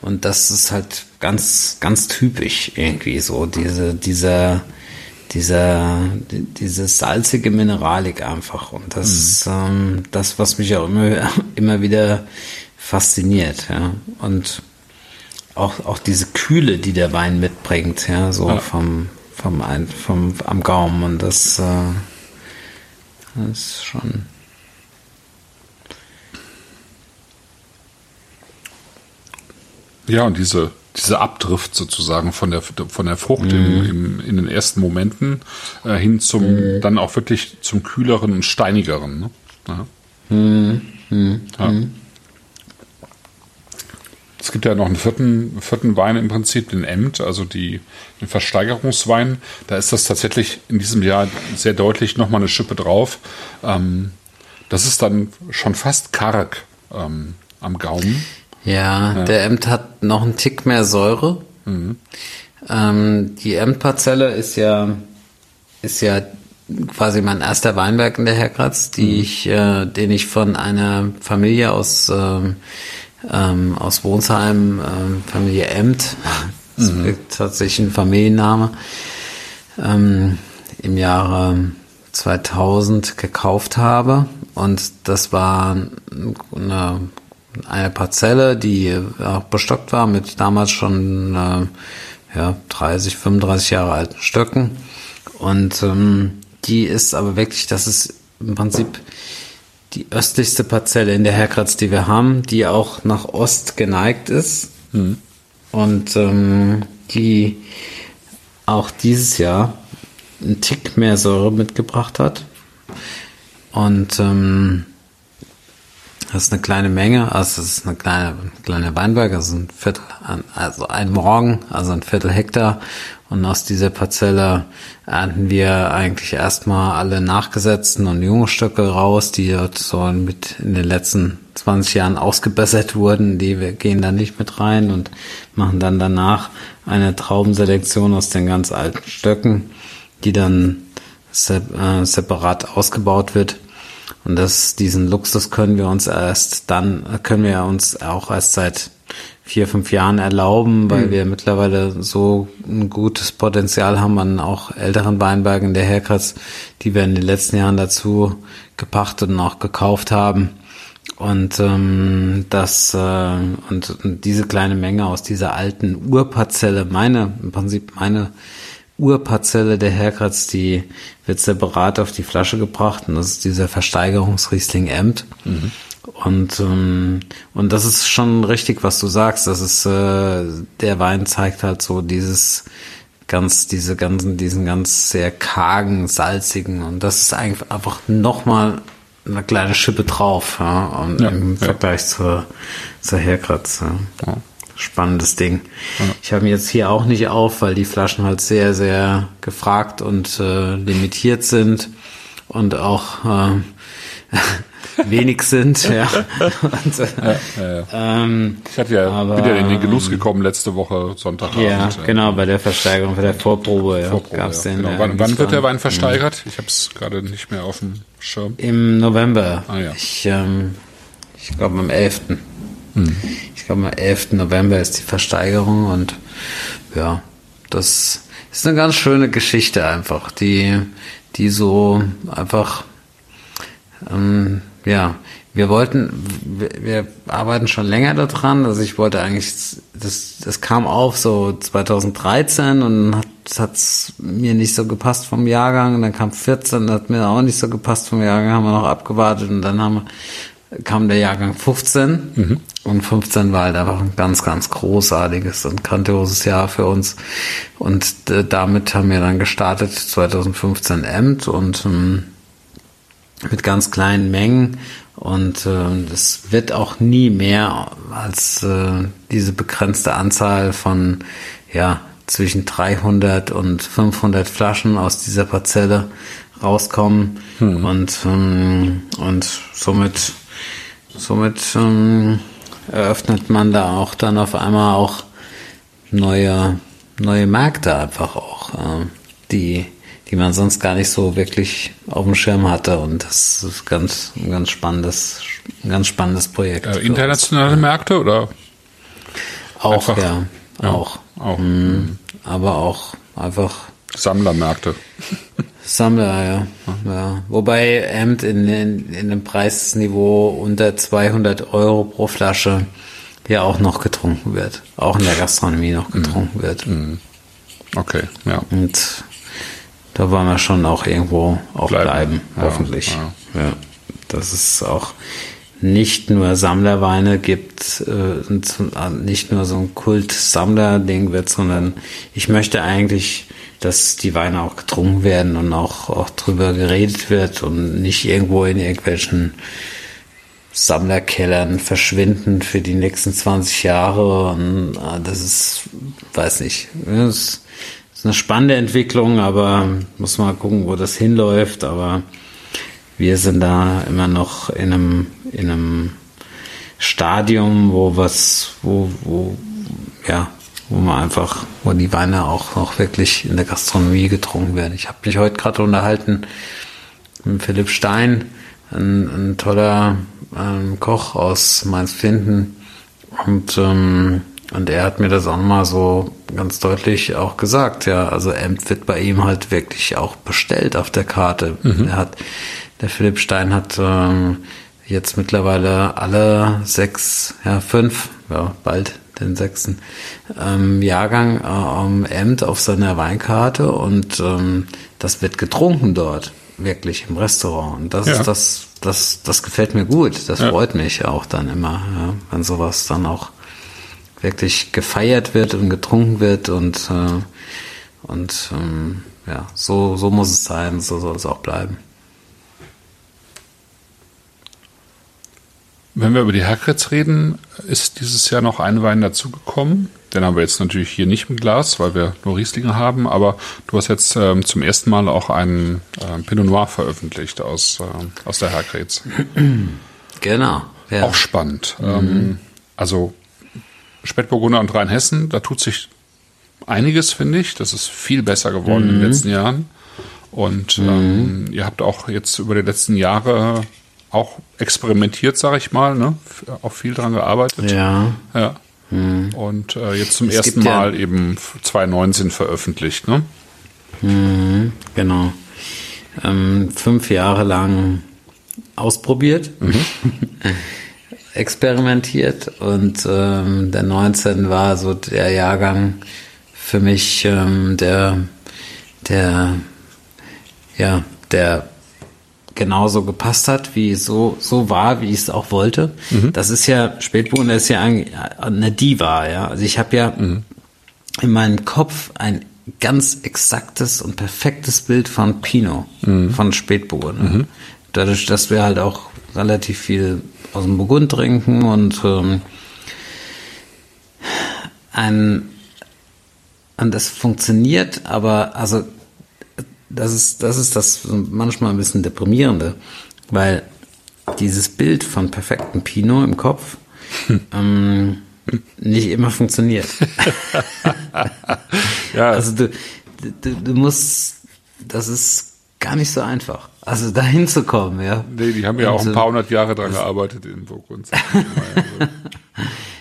und das ist halt ganz, ganz typisch irgendwie so, diese, dieser, dieser, diese salzige Mineralik einfach. Und das mhm. ist ähm, das, was mich auch immer, immer wieder fasziniert. Ja. Und auch, auch diese Kühle, die der Wein mitbringt, ja, so ja. vom, vom, ein, vom, am Gaumen. Und das, äh, das ist schon. Ja, und diese, diese Abdrift sozusagen von der, von der Frucht mhm. im, im, in den ersten Momenten äh, hin zum, mhm. dann auch wirklich zum kühleren und steinigeren. Ne? Ja. Mhm. mhm. Ja. Es gibt ja noch einen vierten, vierten Wein im Prinzip, den Emt, also die, den Versteigerungswein. Da ist das tatsächlich in diesem Jahr sehr deutlich nochmal eine Schippe drauf. Ähm, das ist dann schon fast karg ähm, am Gaumen. Ja, ja, der Emt hat noch einen Tick mehr Säure. Mhm. Ähm, die Emt-Parzelle ist ja, ist ja quasi mein erster Weinberg in der Herkratz, die mhm. ich, äh, den ich von einer Familie aus ähm, ähm, aus Wohnsheim, ähm, Familie Emt. Das mhm. ist tatsächlich ein Familienname. Ähm, Im Jahre 2000 gekauft habe und das war eine, eine Parzelle, die auch bestockt war mit damals schon äh, ja, 30, 35 Jahre alten Stöcken. Und ähm, die ist aber wirklich, das ist im Prinzip die östlichste Parzelle in der Herkratz, die wir haben, die auch nach Ost geneigt ist. Mhm. Und ähm, die auch dieses Jahr einen Tick mehr Säure mitgebracht hat. Und ähm, das ist eine kleine Menge, also es ist eine kleine, kleine Weinberg, also ein Viertel, also ein Morgen, also ein Viertel Hektar. Und aus dieser Parzelle ernten wir eigentlich erstmal alle nachgesetzten und junge Stöcke raus, die dort so mit in den letzten 20 Jahren ausgebessert wurden. Die wir gehen da nicht mit rein und machen dann danach eine Traubenselektion aus den ganz alten Stöcken, die dann äh, separat ausgebaut wird. Und das, diesen Luxus können wir uns erst dann, können wir uns auch erst seit vier, fünf Jahren erlauben, weil mhm. wir mittlerweile so ein gutes Potenzial haben an auch älteren Weinbergen der Herkratz, die wir in den letzten Jahren dazu gepachtet und auch gekauft haben. Und ähm, das äh, und, und diese kleine Menge aus dieser alten Urparzelle, meine, im Prinzip meine Urparzelle der Herkratz, die wird separat auf die Flasche gebracht und das ist dieser Versteigerungsriesling Emt. Mhm. Und, ähm, und das ist schon richtig, was du sagst. Das ist, äh, der Wein zeigt halt so dieses ganz, diese ganzen, diesen ganz sehr kargen, salzigen und das ist eigentlich einfach nochmal eine kleine Schippe drauf, ja, und ja, im ja. Vergleich zur, zur Herkratz. Ja. Spannendes Ding. Ich habe jetzt hier auch nicht auf, weil die Flaschen halt sehr, sehr gefragt und äh, limitiert sind und auch äh, wenig sind. Ja. Und, äh, ja, ja, Ähm, ich hatte ja, aber, bin ja in den Genuss gekommen letzte Woche Sonntag. Ja, äh, genau, bei der Versteigerung, bei der Vorprobe, Vorprobe ja, gab's den. Genau. Wann, wann wird der Wein versteigert? Ich habe es gerade nicht mehr auf dem Schirm. Im November. Ah, ja. Ich, ähm, ich glaube am 11. Mhm. Ich glaube am 11. November ist die Versteigerung und ja, das ist eine ganz schöne Geschichte einfach, die, die so einfach ähm, ja, wir wollten, wir, arbeiten schon länger daran. Also ich wollte eigentlich, das, das kam auf so 2013 und hat hat's mir nicht so gepasst vom Jahrgang. Und dann kam 14, hat mir auch nicht so gepasst vom Jahrgang, haben wir noch abgewartet und dann haben kam der Jahrgang 15 mhm. und 15 war halt einfach ein ganz, ganz großartiges und grandioses Jahr für uns und äh, damit haben wir dann gestartet 2015 Emt und ähm, mit ganz kleinen Mengen und es äh, wird auch nie mehr als äh, diese begrenzte Anzahl von ja zwischen 300 und 500 Flaschen aus dieser Parzelle rauskommen hm. und ähm, und somit somit ähm, eröffnet man da auch dann auf einmal auch neue neue Märkte einfach auch äh, die die man sonst gar nicht so wirklich auf dem Schirm hatte. Und das ist ganz, ein ganz spannendes, ganz spannendes Projekt. Äh, internationale Märkte oder? Auch, einfach, ja, ja, auch. auch. Mhm. Aber auch einfach. Sammlermärkte. Sammler, ja. ja. Wobei Hemd in, in, in einem Preisniveau unter 200 Euro pro Flasche ja auch noch getrunken wird. Auch in der Gastronomie noch getrunken mhm. wird. Mhm. Okay, ja. Und da wollen wir schon auch irgendwo auch bleiben, bleiben hoffentlich. Ja, ja. Dass es auch nicht nur Sammlerweine gibt, äh, äh, nicht nur so ein Kult-Sammler-Ding wird, sondern ich möchte eigentlich, dass die Weine auch getrunken werden und auch, auch drüber geredet wird und nicht irgendwo in irgendwelchen Sammlerkellern verschwinden für die nächsten 20 Jahre. Und äh, das ist, weiß nicht, das ist eine spannende Entwicklung, aber muss mal gucken, wo das hinläuft. Aber wir sind da immer noch in einem, in einem Stadium, wo was, wo, wo, ja, wo man einfach, wo die Weine auch noch wirklich in der Gastronomie getrunken werden. Ich habe mich heute gerade unterhalten mit Philipp Stein, ein, ein toller ähm, Koch aus Mainz-Finden. Und ähm, und er hat mir das auch mal so ganz deutlich auch gesagt, ja. Also Amt wird bei ihm halt wirklich auch bestellt auf der Karte. Mhm. Er hat der Philipp Stein hat ähm, jetzt mittlerweile alle sechs, ja fünf, ja bald den sechsten ähm, Jahrgang ähm, Amt auf seiner Weinkarte und ähm, das wird getrunken dort, wirklich im Restaurant. Und das Ja. ist das, das, das gefällt mir gut. Das Ja. freut mich auch dann immer, ja, wenn sowas dann auch wirklich gefeiert wird und getrunken wird und äh, und ähm, ja, so, so muss es sein, so soll es auch bleiben. Wenn wir über die Herkritz reden, ist dieses Jahr noch ein Wein dazugekommen. Den haben wir jetzt natürlich hier nicht im Glas, weil wir nur Rieslinge haben. Aber du hast jetzt ähm, zum ersten Mal auch einen ähm, Pinot Noir veröffentlicht aus, ähm, aus der Herkritz. Genau. Ja. Auch spannend. Ähm, also Spätburgunder und Rheinhessen, da tut sich einiges, finde ich. Das ist viel besser geworden in den letzten Jahren. Und ähm, ihr habt auch jetzt über die letzten Jahre auch experimentiert, sage ich mal, ne? Auch viel dran gearbeitet. ja. Ja. Und äh, jetzt zum Es ersten gibt ja- Mal eben 2019 veröffentlicht, ne? Genau. Ähm, fünf Jahre lang ausprobiert, experimentiert und ähm, der 19 war so der Jahrgang für mich, ähm, der, der, ja, der genauso gepasst hat, wie so so war, wie ich es auch wollte. Das ist ja Spätburgunder ist ja eine Diva, ja. Also ich habe ja in meinem Kopf ein ganz exaktes und perfektes Bild von Pinot, von Spätburgunder. Dadurch, dass wir halt auch relativ viel aus dem Burgund trinken und ähm, ein und das funktioniert, aber also das ist das ist das manchmal ein bisschen deprimierende, weil dieses Bild von perfektem Pinot im Kopf ähm, nicht immer funktioniert. Ja, Also du, du, du musst, das ist gar nicht so einfach. Also dahin zu kommen, ja. nee, die haben ja auch ein paar hundert Jahre dran gearbeitet in Burgund.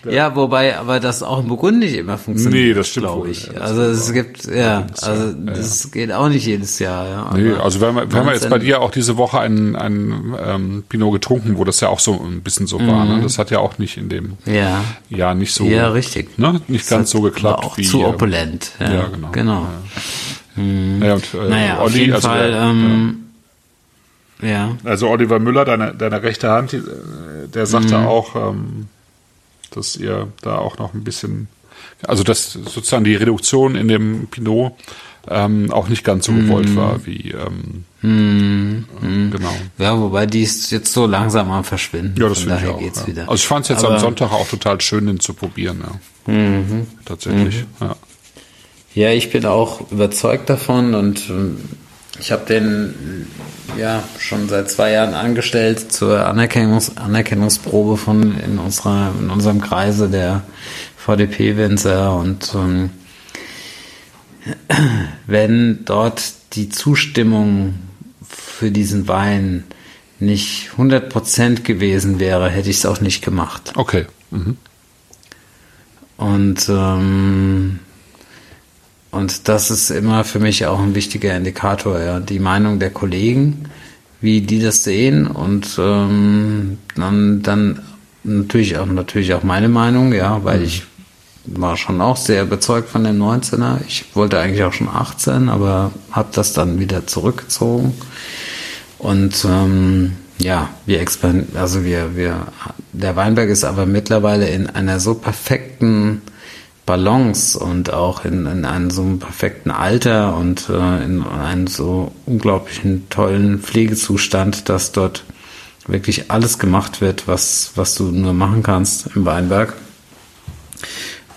Ja, wobei, aber das auch im Burgund nicht immer funktioniert. Nee, das stimmt glaube ich. ja, das also es gibt, ja, also Jahr, ja, das geht auch nicht jedes Jahr, ja. Nee, also wir haben, wir jetzt 19 bei dir auch diese Woche einen, einen ähm, Pinot getrunken, wo das ja auch so ein bisschen so war. Ne? Das hat ja auch nicht in dem Ja. Jahr nicht so, Ja, richtig. ne? nicht Das ganz so war geklappt auch wie zu ähm, opulent. Ja, ja, genau. genau. Naja, und, äh, Naja, auf Olli, jeden also, Fall, ähm, ja. also Oliver Müller, deine, deine rechte Hand, der sagte Mhm. auch, ähm, dass ihr da auch noch ein bisschen, also dass sozusagen die Reduktion in dem Pinot ähm, auch nicht ganz so Mhm. gewollt war wie ähm, äh, genau. Ja, wobei die ist jetzt so langsam am Verschwinden. Ja, das finde ich auch. geht's ja. wieder. Also ich fand es jetzt Aber- Mhm. am Sonntag auch total schön, den zu probieren. Ja. Tatsächlich. Ja. Ja, ich bin auch überzeugt davon und ähm, ich habe den ja schon seit zwei Jahren angestellt zur Anerkennungs Anerkennungsprobe von in unserer in unserem Kreise der VDP-Winzer und ähm, wenn dort die Zustimmung für diesen Wein nicht 100% gewesen wäre, hätte ich es auch nicht gemacht. Okay. Mhm. Und, ähm, und das ist immer für mich auch ein wichtiger Indikator, ja. Die Meinung der Kollegen, wie die das sehen und ähm, dann, dann natürlich auch natürlich auch meine Meinung, ja, weil ich war schon auch sehr überzeugt von dem 19er. Ich wollte eigentlich auch schon 18, aber habe das dann wieder zurückgezogen. Und ähm, ja, wir experimentieren, also wir, wir, der Weinberg ist aber mittlerweile in einer so perfekten Balance und auch in, in einem so perfekten Alter und äh, in einem so unglaublichen tollen Pflegezustand, dass dort wirklich alles gemacht wird, was, was du nur machen kannst im Weinberg.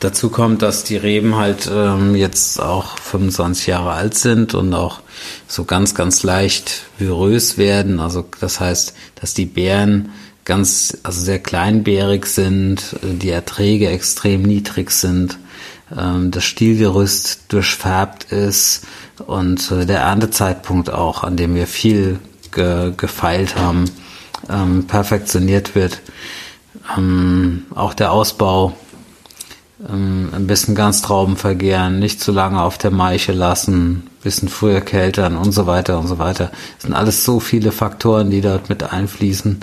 Dazu kommt, dass die Reben halt ähm, jetzt auch 25 Jahre alt sind und auch so ganz, ganz leicht virös werden. Also das heißt, dass die Beeren ganz, also sehr kleinbeerig sind, äh, die Erträge extrem niedrig sind, ähm, das Stielgerüst durchfärbt ist und äh, der Erntezeitpunkt auch, an dem wir viel ge gefeilt haben, ähm, perfektioniert wird. Ähm, auch der Ausbau ein bisschen Ganztrauben vergären, nicht zu lange auf der Maische lassen, bisschen früher kältern und so weiter und so weiter. Das sind alles so viele Faktoren, die dort mit einfließen.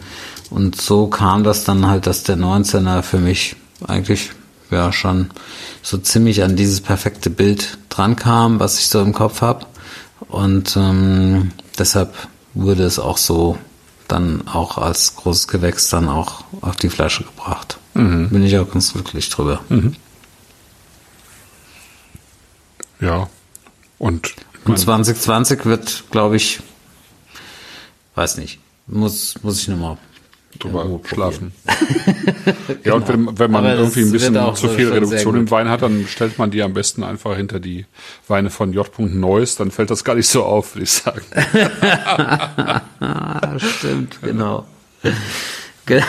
Und so kam das dann halt, dass der 19er für mich eigentlich ja schon so ziemlich an dieses perfekte Bild dran kam, was ich so im Kopf habe. Und ähm, deshalb wurde es auch so dann auch als großes Gewächs dann auch auf die Flasche gebracht. Mhm. Bin ich auch ganz glücklich drüber. Mhm. Ja. Und, Und 2020 wird, glaube ich, weiß nicht, muss, muss ich nochmal drüber schlafen. genau. Ja, und wenn, wenn man Aber irgendwie ein bisschen zu viel Reduktion im Wein hat, dann stellt man die am besten einfach hinter die Weine von J. Neues, dann fällt das gar nicht so auf, würde ich sagen. Stimmt, genau. ja.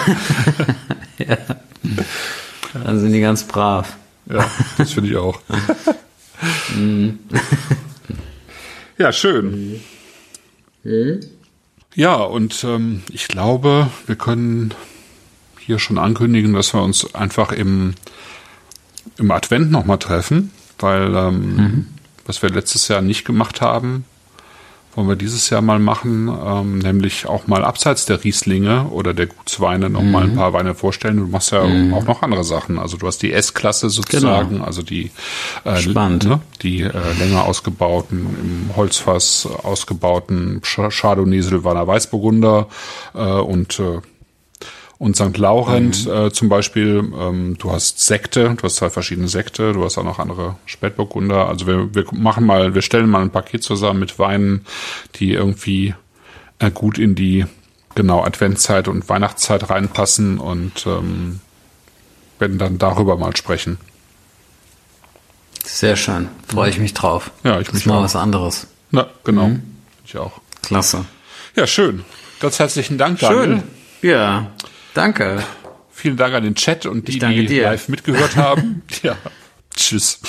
Dann sind die ganz brav. Ja, das finde ich auch. ja, schön. Mhm. Ja, und ähm, ich glaube, wir können hier schon ankündigen, dass wir uns einfach im, im Advent nochmal treffen, weil ähm, mhm. was wir letztes Jahr nicht gemacht haben, wollen wir dieses Jahr mal machen, ähm, nämlich auch mal abseits der Rieslinge oder der Gutsweine noch mhm. mal ein paar Weine vorstellen. Du machst ja mhm. auch noch andere Sachen. Also du hast die S-Klasse sozusagen, genau. also die äh, Spannend. Ne, die äh, länger ausgebauten, im Holzfass ausgebauten Chardonnay Silvaner Weißburgunder äh, und äh, und St. Laurent mhm. äh, zum Beispiel, ähm, du hast Sekte, du hast zwei verschiedene Sekte, du hast auch noch andere Spätburgunder. Also wir, wir machen mal, wir stellen mal ein Paket zusammen mit Weinen, die irgendwie äh, gut in die genau Adventszeit und Weihnachtszeit reinpassen und ähm, werden dann darüber mal sprechen. Sehr schön, freue ich mich drauf. Ja, ich mich das mal was anderes. Na, genau, mhm. ich auch. Klasse. Ja, schön. Ganz herzlichen Dank, Daniel. Schön. Ja. Danke. Vielen Dank an den Chat und die, die live mitgehört haben. ja. Tschüss.